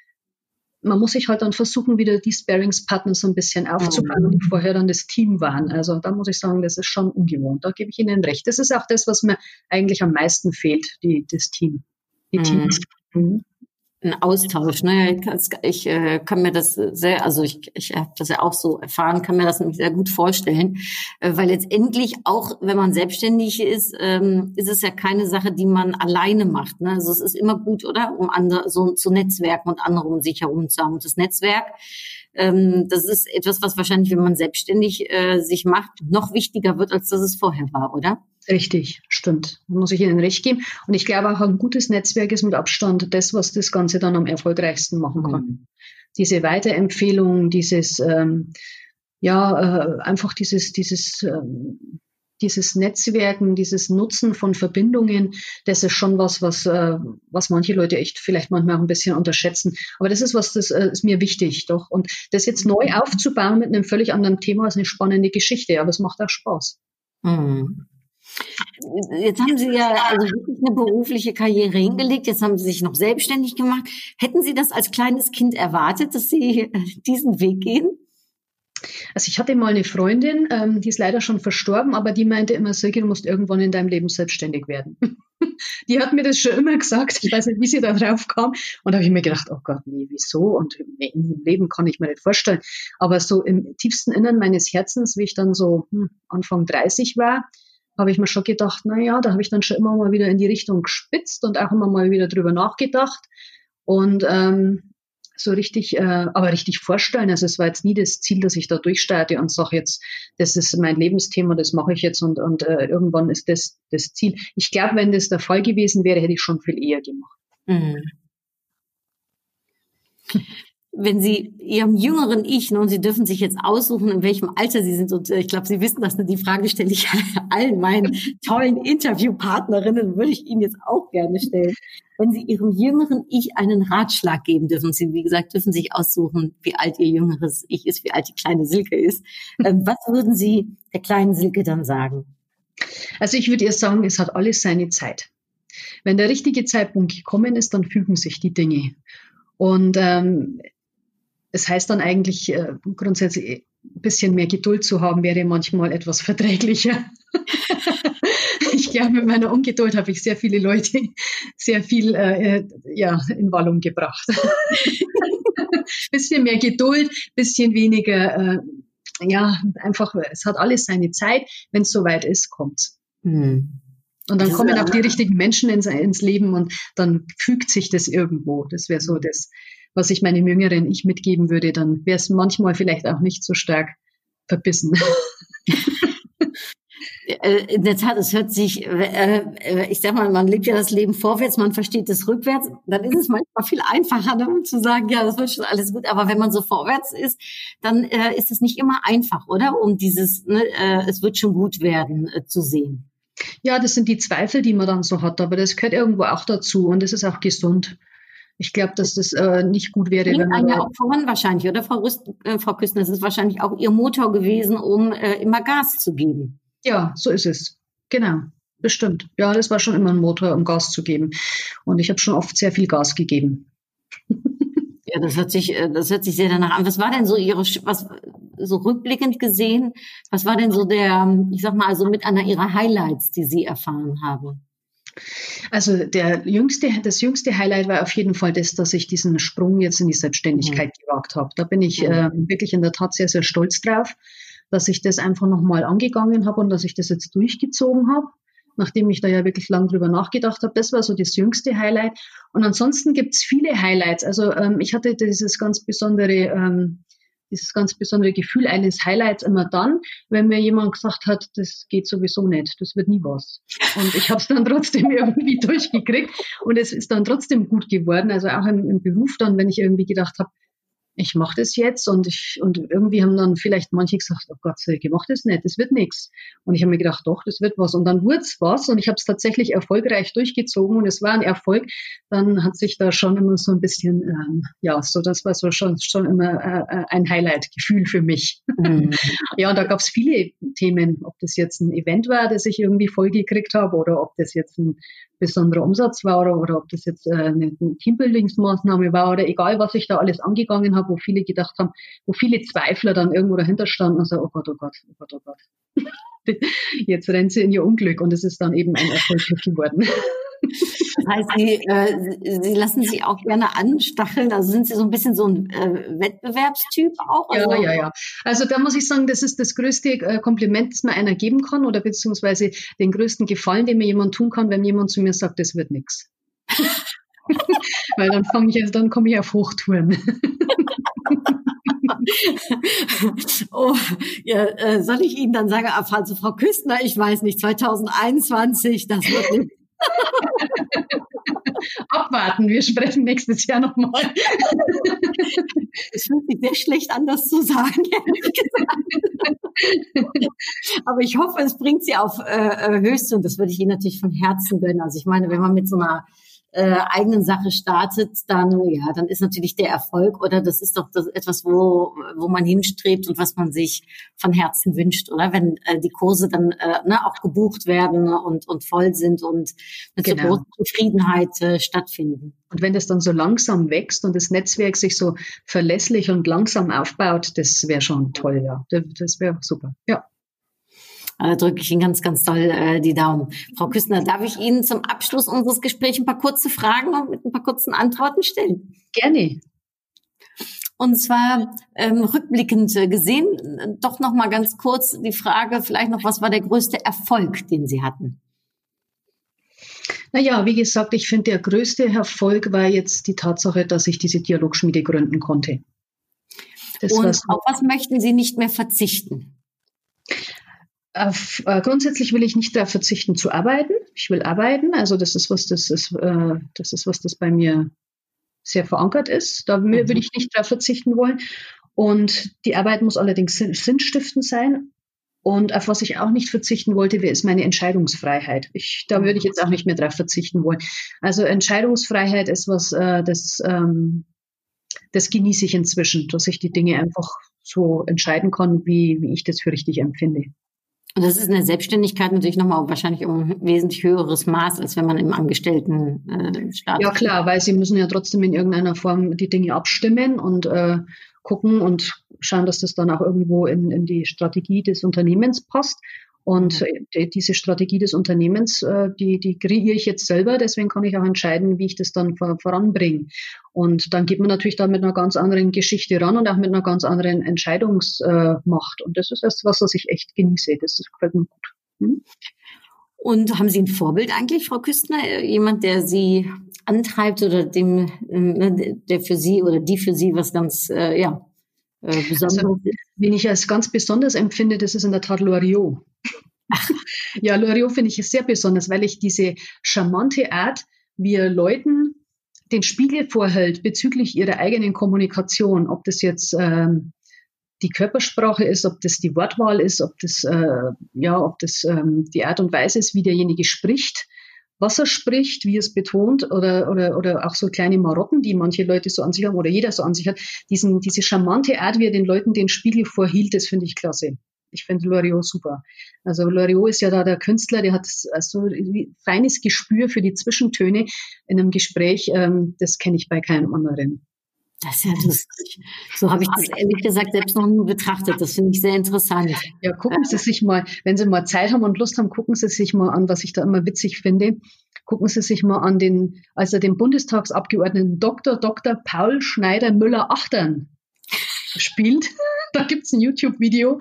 man muss sich halt dann versuchen, wieder die Sparringspartner so ein bisschen aufzubauen, die vorher dann das Team waren. Also da muss ich sagen, das ist schon ungewohnt. Da gebe ich Ihnen recht. Das ist auch das, was mir eigentlich am meisten fehlt, die, das Team. Die mhm. Teams. Mhm ein Austausch. Ne? Ich äh, kann mir das sehr, also ich, ich habe das ja auch so erfahren, kann mir das nämlich sehr gut vorstellen, äh, weil letztendlich auch, wenn man selbstständig ist, ähm, ist es ja keine Sache, die man alleine macht. Ne? Also es ist immer gut, oder, um andere so zu netzwerken und andere um sich herum zu haben. Und das Netzwerk ähm, das ist etwas, was wahrscheinlich, wenn man selbstständig äh, sich macht, noch wichtiger wird, als das es vorher war, oder? Richtig, stimmt. Da muss ich Ihnen recht geben. Und ich glaube auch, ein gutes Netzwerk ist mit Abstand das, was das Ganze dann am erfolgreichsten machen kann. Mhm. Diese Weiterempfehlung, dieses, ähm, ja, äh, einfach dieses, dieses, ähm, dieses Netzwerken, dieses Nutzen von Verbindungen, das ist schon was, was, äh, was manche Leute echt vielleicht manchmal auch ein bisschen unterschätzen. Aber das ist was, das äh, ist mir wichtig, doch. Und das jetzt neu aufzubauen mit einem völlig anderen Thema ist eine spannende Geschichte, aber es macht auch Spaß. Hm. Jetzt haben Sie ja also wirklich eine berufliche Karriere hingelegt. Jetzt haben Sie sich noch selbstständig gemacht. Hätten Sie das als kleines Kind erwartet, dass Sie äh, diesen Weg gehen? Also ich hatte mal eine Freundin, ähm, die ist leider schon verstorben, aber die meinte immer, Silke, du musst irgendwann in deinem Leben selbstständig werden. die hat mir das schon immer gesagt. Ich weiß nicht, wie sie da drauf kam. Und da habe ich mir gedacht, oh Gott, nee, wieso? Und im Leben kann ich mir nicht vorstellen. Aber so im tiefsten Innern meines Herzens, wie ich dann so hm, Anfang 30 war, habe ich mir schon gedacht, na ja, da habe ich dann schon immer mal wieder in die Richtung gespitzt und auch immer mal wieder drüber nachgedacht. Und ähm, so richtig, äh, aber richtig vorstellen. Also es war jetzt nie das Ziel, dass ich da durchstarte und sage jetzt, das ist mein Lebensthema, das mache ich jetzt und, und äh, irgendwann ist das das Ziel. Ich glaube, wenn das der Fall gewesen wäre, hätte ich schon viel eher gemacht. Mhm wenn Sie Ihrem jüngeren Ich, nun, Sie dürfen sich jetzt aussuchen, in welchem Alter Sie sind, und äh, ich glaube, Sie wissen das, ne, die Frage stelle ich allen meinen tollen Interviewpartnerinnen, würde ich Ihnen jetzt auch gerne stellen. Wenn Sie Ihrem jüngeren Ich einen Ratschlag geben dürfen, Sie, wie gesagt, dürfen sich aussuchen, wie alt Ihr jüngeres Ich ist, wie alt die kleine Silke ist. Ähm, was würden Sie der kleinen Silke dann sagen? Also ich würde ihr sagen, es hat alles seine Zeit. Wenn der richtige Zeitpunkt gekommen ist, dann fügen sich die Dinge. Und ähm, das heißt dann eigentlich äh, grundsätzlich ein bisschen mehr Geduld zu haben, wäre manchmal etwas verträglicher. ich glaube, mit meiner Ungeduld habe ich sehr viele Leute sehr viel äh, äh ja, in Wallung gebracht. bisschen mehr Geduld, bisschen weniger, äh, ja, einfach, es hat alles seine Zeit. Wenn es soweit ist, kommt's. Mhm. Und dann kommen auch die richtigen Menschen ins, ins Leben und dann fügt sich das irgendwo. Das wäre so das, was ich meinem jüngeren Ich mitgeben würde, dann wäre es manchmal vielleicht auch nicht so stark verbissen. Äh, in der Tat, es hört sich, äh, äh, ich sag mal, man lebt ja das Leben vorwärts, man versteht es rückwärts, dann ist es manchmal viel einfacher, ne, zu sagen, ja, das wird schon alles gut. Aber wenn man so vorwärts ist, dann ist es nicht immer einfach, oder? Um dieses, ne, es wird schon gut werden, zu sehen. Ja, das sind die Zweifel, die man dann so hat, aber das gehört irgendwo auch dazu und das ist auch gesund. Ich glaube, dass das äh, nicht gut wäre. Bringt wenn man ja auch voran wahrscheinlich, oder Frau, Rüst, äh, Frau Küstner? Das ist wahrscheinlich auch Ihr Motor gewesen, um äh, immer Gas zu geben. Ja, so ist es. Genau, bestimmt. Ja, das war schon immer ein Motor, um Gas zu geben. Und ich habe schon oft sehr viel Gas gegeben. Ja, das hört sich, äh, das hört sich sehr danach an. Was war denn so Ihre, was, so rückblickend gesehen, was war denn so der, ich sag mal, also mit einer Ihrer Highlights, die Sie erfahren haben? Also der jüngste, das jüngste Highlight war auf jeden Fall das, dass ich diesen Sprung jetzt in die Selbstständigkeit mhm. gewagt habe. Da bin ich mhm. äh, wirklich in der Tat sehr, sehr stolz drauf, dass ich das einfach nochmal angegangen habe und dass ich das jetzt durchgezogen habe, nachdem ich da ja wirklich lang drüber nachgedacht habe. Das war so das jüngste Highlight. Und ansonsten gibt's viele Highlights. Also ähm, ich hatte dieses ganz besondere ähm, dieses ganz besondere Gefühl eines Highlights immer dann, wenn mir jemand gesagt hat, das geht sowieso nicht, das wird nie was. Und ich habe es dann trotzdem irgendwie durchgekriegt und es ist dann trotzdem gut geworden. Also auch im, im Beruf dann, wenn ich irgendwie gedacht habe, ich mache das jetzt und ich und irgendwie haben dann vielleicht manche gesagt, oh Gott, ich mach das nicht, das wird nichts. Und ich habe mir gedacht, doch, das wird was. Und dann wurde es was und ich habe es tatsächlich erfolgreich durchgezogen und es war ein Erfolg. Dann hat sich da schon immer so ein bisschen, ähm, ja, so das war so schon schon immer äh, äh ein Highlight-Gefühl für mich. Mhm. ja, und da gab es viele Themen, ob das jetzt ein Event war, das ich irgendwie voll gekriegt habe oder ob das jetzt ein besonderer Umsatz war oder, ob das jetzt äh, eine Teambuildingsmaßnahme war oder egal, was ich da alles angegangen habe, wo viele gedacht haben, wo viele Zweifler dann irgendwo dahinter standen und so, oh Gott, oh Gott, oh Gott, oh Gott. Jetzt rennt sie in ihr Unglück und es ist dann eben ein Erfolg geworden. Das heißt, Sie, äh, Sie lassen sich auch gerne anstacheln. Also sind Sie so ein bisschen so ein äh, Wettbewerbstyp auch? Also ja, ja, ja. Also da muss ich sagen, das ist das größte äh, Kompliment, das mir einer geben kann oder beziehungsweise den größten Gefallen, den mir jemand tun kann, wenn jemand zu mir sagt, das wird nichts. Weil dann fange ich, dann komme ich auf Hochtouren. oh, ja, äh, soll ich Ihnen dann sagen, also Frau Küstner, ich weiß nicht, 2021, das wird nicht. Abwarten, wir sprechen nächstes Jahr nochmal. Es fühlt sich sehr schlecht an, das zu sagen, ehrlich gesagt. Aber ich hoffe, es bringt sie auf äh, äh, Höchste und das würde ich Ihnen natürlich von Herzen gönnen. Also ich meine, wenn man mit so einer äh, eigenen Sache startet, dann ja, dann ist natürlich der Erfolg oder das ist doch das etwas, wo wo man hinstrebt und was man sich von Herzen wünscht, oder wenn äh, die Kurse dann äh, ne, auch gebucht werden und und voll sind und mit Genau. so großer Zufriedenheit äh, stattfinden. Und wenn das dann so langsam wächst und das Netzwerk sich so verlässlich und langsam aufbaut, das wäre schon toll, ja. Das, das wäre super. Ja. Da drücke ich Ihnen ganz, ganz doll äh, die Daumen. Frau Küstner, darf ich Ihnen zum Abschluss unseres Gesprächs ein paar kurze Fragen und mit ein paar kurzen Antworten stellen? Gerne. Und zwar ähm, rückblickend äh, gesehen, äh, doch noch mal ganz kurz die Frage, vielleicht noch, was war der größte Erfolg, den Sie hatten? Naja, wie gesagt, ich finde, der größte Erfolg war jetzt die Tatsache, dass ich diese Dialogschmiede gründen konnte. Das Und auf was möchten Sie nicht mehr verzichten? Auf, äh, grundsätzlich will ich nicht darauf verzichten zu arbeiten. Ich will arbeiten. Also das ist was, das ist, äh, das ist was, das bei mir sehr verankert ist. Da Mhm. würde ich nicht darauf verzichten wollen. Und die Arbeit muss allerdings sinn- sinnstiftend sein. Und auf was ich auch nicht verzichten wollte, wäre ist meine Entscheidungsfreiheit. Ich, da würde ich jetzt auch nicht mehr darauf verzichten wollen. Also Entscheidungsfreiheit ist was, äh, das, ähm, das genieße ich inzwischen, dass ich die Dinge einfach so entscheiden kann, wie, wie ich das für richtig empfinde. Und das ist in der Selbstständigkeit natürlich nochmal wahrscheinlich um ein wesentlich höheres Maß, als wenn man im Angestellten äh, Staat Ja klar, weil sie müssen ja trotzdem in irgendeiner Form die Dinge abstimmen und äh, gucken und schauen, dass das dann auch irgendwo in, in die Strategie des Unternehmens passt. Und äh, die, diese Strategie des Unternehmens, äh, die, die kreiere ich jetzt selber, deswegen kann ich auch entscheiden, wie ich das dann vor, voranbringe. Und dann geht man natürlich da mit einer ganz anderen Geschichte ran und auch mit einer ganz anderen Entscheidungsmacht. Und das ist das, was, was ich echt genieße. Das gefällt mir gut. Hm? Und haben Sie ein Vorbild eigentlich, Frau Küstner? Äh, Jemand, der Sie antreibt oder dem, ne, der für Sie oder die für Sie was ganz, äh, ja, äh, Besonderes Also? Wen ich als ganz besonders empfinde, das ist in der Tat Loriot. ja, Loriot finde ich sehr besonders, weil ich diese charmante Art, wie er Leuten den Spiegel vorhält bezüglich ihrer eigenen Kommunikation, ob das jetzt ähm, die Körpersprache ist, ob das die Wortwahl ist, ob das äh, ja, ob das ähm, die Art und Weise ist, wie derjenige spricht, was er spricht, wie er es betont oder, oder, oder auch so kleine Marotten, die manche Leute so an sich haben oder jeder so an sich hat. Diesen, diese charmante Art, wie er den Leuten den Spiegel vorhielt, das finde ich klasse. Ich finde Loriot super. Also Loriot ist ja da der Künstler, der hat so ein feines Gespür für die Zwischentöne in einem Gespräch. Ähm, das kenne ich bei keinem anderen. Das ist ja lustig. So habe ich das ehrlich gesagt selbst noch nie betrachtet. Das finde ich sehr interessant. Ja, gucken Sie sich mal, wenn Sie mal Zeit haben und Lust haben, gucken Sie sich mal an, was ich da immer witzig finde. Gucken Sie sich mal an den, als er den Bundestagsabgeordneten Dr. Dr. Paul Schneider Müller-Achtern spielt. Da gibt's ein YouTube-Video.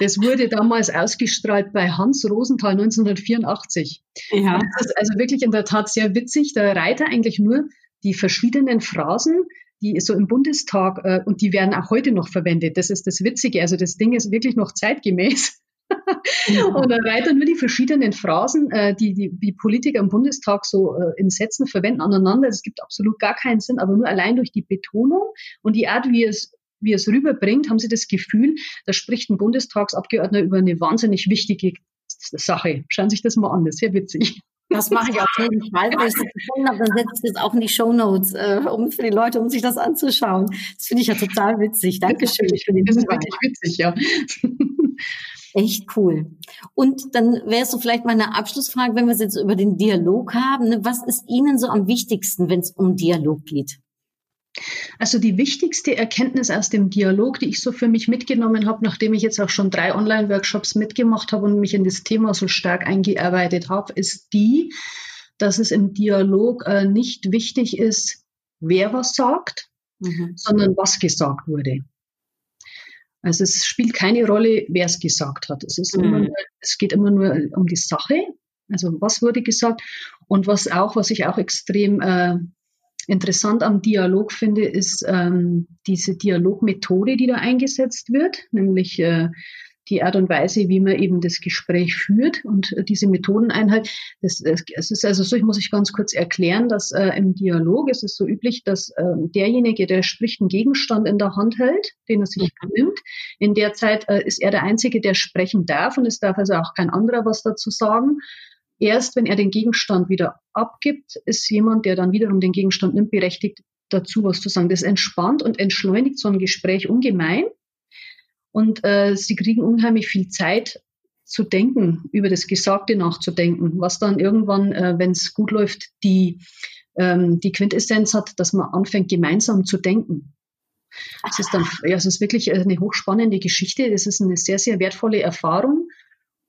Das wurde damals ausgestrahlt bei Hans Rosenthal 1984. Ja. Das ist also wirklich in der Tat sehr witzig. Da reiht er eigentlich nur die verschiedenen Phrasen, die so im Bundestag äh, und die werden auch heute noch verwendet. Das ist das Witzige. Also das Ding ist wirklich noch zeitgemäß. und da reiht er nur die verschiedenen Phrasen, äh, die, die die Politiker im Bundestag so äh, in Sätzen verwenden, aneinander. Es gibt absolut gar keinen Sinn, aber nur allein durch die Betonung und die Art, wie es wie es rüberbringt, haben Sie das Gefühl, da spricht ein Bundestagsabgeordneter über eine wahnsinnig wichtige Sache. Schauen Sie sich das mal an, das ist sehr witzig. Das mache ich auf jeden Fall. Wenn ich das gefunden habe, dann setze ich das auch in die Shownotes, äh, um für die Leute, um sich das anzuschauen. Das finde ich ja total witzig. Dankeschön für den Das ist wirklich witzig, ja. Echt cool. Und dann wäre es so vielleicht meine Abschlussfrage, wenn wir es jetzt über den Dialog haben. Ne? Was ist Ihnen so am wichtigsten, wenn es um Dialog geht? Also die wichtigste Erkenntnis aus dem Dialog, die ich so für mich mitgenommen habe, nachdem ich jetzt auch schon drei Online-Workshops mitgemacht habe und mich in das Thema so stark eingearbeitet habe, ist die, dass es im Dialog äh, nicht wichtig ist, wer was sagt, Mhm. sondern was gesagt wurde. Also es spielt keine Rolle, wer es gesagt hat. Es, ist Mhm. immer nur, es geht immer nur um die Sache. Also was wurde gesagt und was auch, was ich auch extrem äh, interessant am Dialog finde, ist ähm, diese Dialogmethode, die da eingesetzt wird, nämlich äh, die Art und Weise, wie man eben das Gespräch führt und äh, diese Methodeneinheit. Das, es ist also so, ich muss ich ganz kurz erklären, dass äh, im Dialog ist es so üblich, dass äh, derjenige, der spricht, einen Gegenstand in der Hand hält, den er sich mhm. nimmt. In der Zeit äh, ist er der Einzige, der sprechen darf und es darf also auch kein anderer was dazu sagen. Erst wenn er den Gegenstand wieder abgibt, ist jemand, der dann wiederum den Gegenstand nimmt, berechtigt, dazu was zu sagen. Das entspannt und entschleunigt so ein Gespräch ungemein. Und äh, sie kriegen unheimlich viel Zeit zu denken, über das Gesagte nachzudenken, was dann irgendwann, äh, wenn es gut läuft, die, ähm, die Quintessenz hat, dass man anfängt, gemeinsam zu denken. Es ist dann, ja, es ist wirklich eine hochspannende Geschichte. Das ist eine sehr, sehr wertvolle Erfahrung.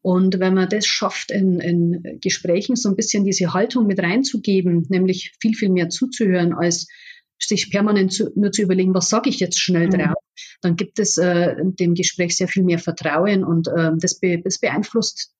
Und wenn man das schafft, in, in Gesprächen so ein bisschen diese Haltung mit reinzugeben, nämlich viel, viel mehr zuzuhören, als sich permanent zu, nur zu überlegen, was sage ich jetzt schnell mhm. drauf, dann gibt es äh, dem Gespräch sehr viel mehr Vertrauen und äh, das, be, das beeinflusst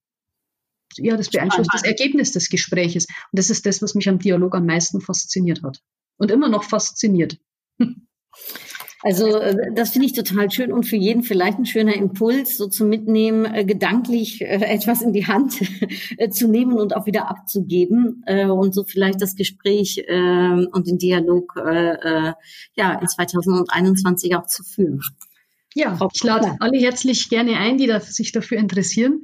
ja, das beeinflusst das Ergebnis des Gespräches. Und das ist das, was mich am Dialog am meisten fasziniert hat. Und immer noch fasziniert. Also äh, das finde ich total schön und für jeden vielleicht ein schöner Impuls, so zum Mitnehmen, äh, gedanklich äh, etwas in die Hand zu nehmen und auch wieder abzugeben und so vielleicht das Gespräch äh, und den Dialog ja in 2021 auch zu führen. Ja, ich lade alle herzlich gerne ein, die sich dafür interessieren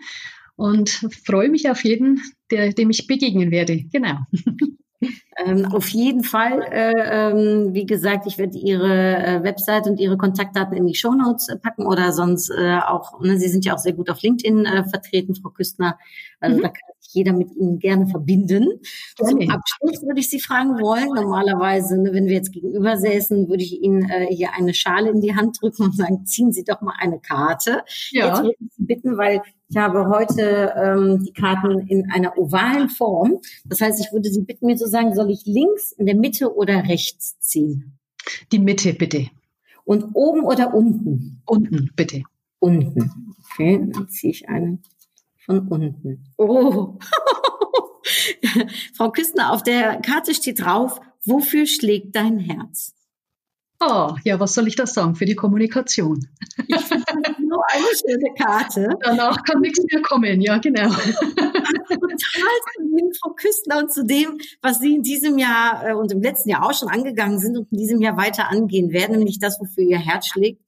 und freue mich auf jeden, der, dem ich begegnen werde. Genau. Ähm, auf jeden Fall, äh, ähm, wie gesagt, ich werde Ihre äh, Website und Ihre Kontaktdaten in die Show Notes äh, packen oder sonst äh, auch, ne, Sie sind ja auch sehr gut auf LinkedIn äh, vertreten, Frau Küstner. Also mhm. da kann sich jeder mit Ihnen gerne verbinden. Zum Abschluss würde ich Sie fragen wollen. Normalerweise, ne, wenn wir jetzt gegenüber säßen, würde ich Ihnen äh, hier eine Schale in die Hand drücken und sagen, ziehen Sie doch mal eine Karte. Ja. Jetzt würde ich Sie bitten, weil ich habe heute ähm, die Karten in einer ovalen Form. Das heißt, ich würde Sie bitten, mir zu sagen, soll ich links, in der Mitte oder rechts ziehen? Die Mitte, bitte. Und oben oder unten? Unten, bitte. Unten. Okay, dann ziehe ich eine von unten. Oh. Frau Küstner, auf der Karte steht drauf, wofür schlägt dein Herz? Oh, ja, was soll ich da sagen? Für die Kommunikation. Ich nur eine schöne Karte. Danach kann nichts mehr kommen, ja, genau. Total zu dem, Frau Küstner, und zu dem, was Sie in diesem Jahr äh, und im letzten Jahr auch schon angegangen sind und in diesem Jahr weiter angehen werden, nämlich das, wofür Ihr Herz schlägt,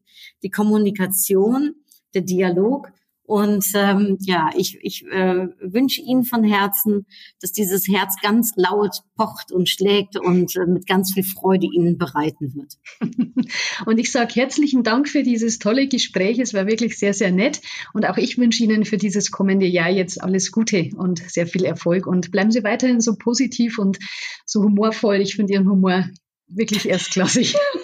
die Kommunikation, der Dialog und ähm, ja, ich, ich äh, wünsche Ihnen von Herzen, dass dieses Herz ganz laut pocht und schlägt und äh, mit ganz viel Freude Ihnen bereiten wird. Und ich sage herzlichen Dank für dieses tolle Gespräch. Es war wirklich sehr, sehr nett. Und auch ich wünsche Ihnen für dieses kommende Jahr jetzt alles Gute und sehr viel Erfolg. Und bleiben Sie weiterhin so positiv und so humorvoll. Ich finde Ihren Humor wirklich erstklassig.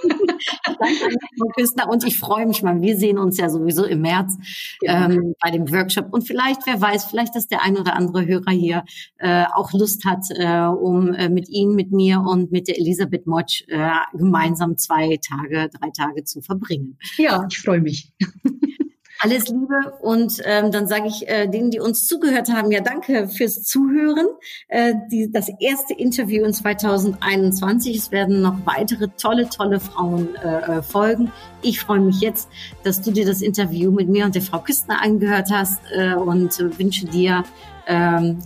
Danke, Frau Küstner. Und ich freue mich mal. Wir sehen uns ja sowieso im März ja. ähm, bei dem Workshop. Und vielleicht, wer weiß, vielleicht, dass der ein oder andere Hörer hier äh, auch Lust hat, äh, um äh, mit Ihnen, mit mir und mit der Elisabeth Motsch äh, gemeinsam zwei Tage, drei Tage zu verbringen. Ja, ich freue mich. Alles Liebe und ähm, dann sage ich äh, denen, die uns zugehört haben, ja danke fürs Zuhören. Äh, die, das erste Interview in 2021. Es werden noch weitere tolle, tolle Frauen äh, äh, folgen. Ich freue mich jetzt, dass du dir das Interview mit mir und der Frau Küstner angehört hast äh, und wünsche dir ähm,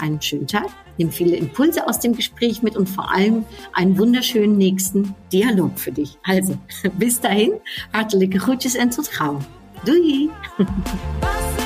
einen schönen Tag. Nimm viele Impulse aus dem Gespräch mit und vor allem einen wunderschönen nächsten Dialog für dich. Also, bis dahin, hartelijke groetjes en tot Dui!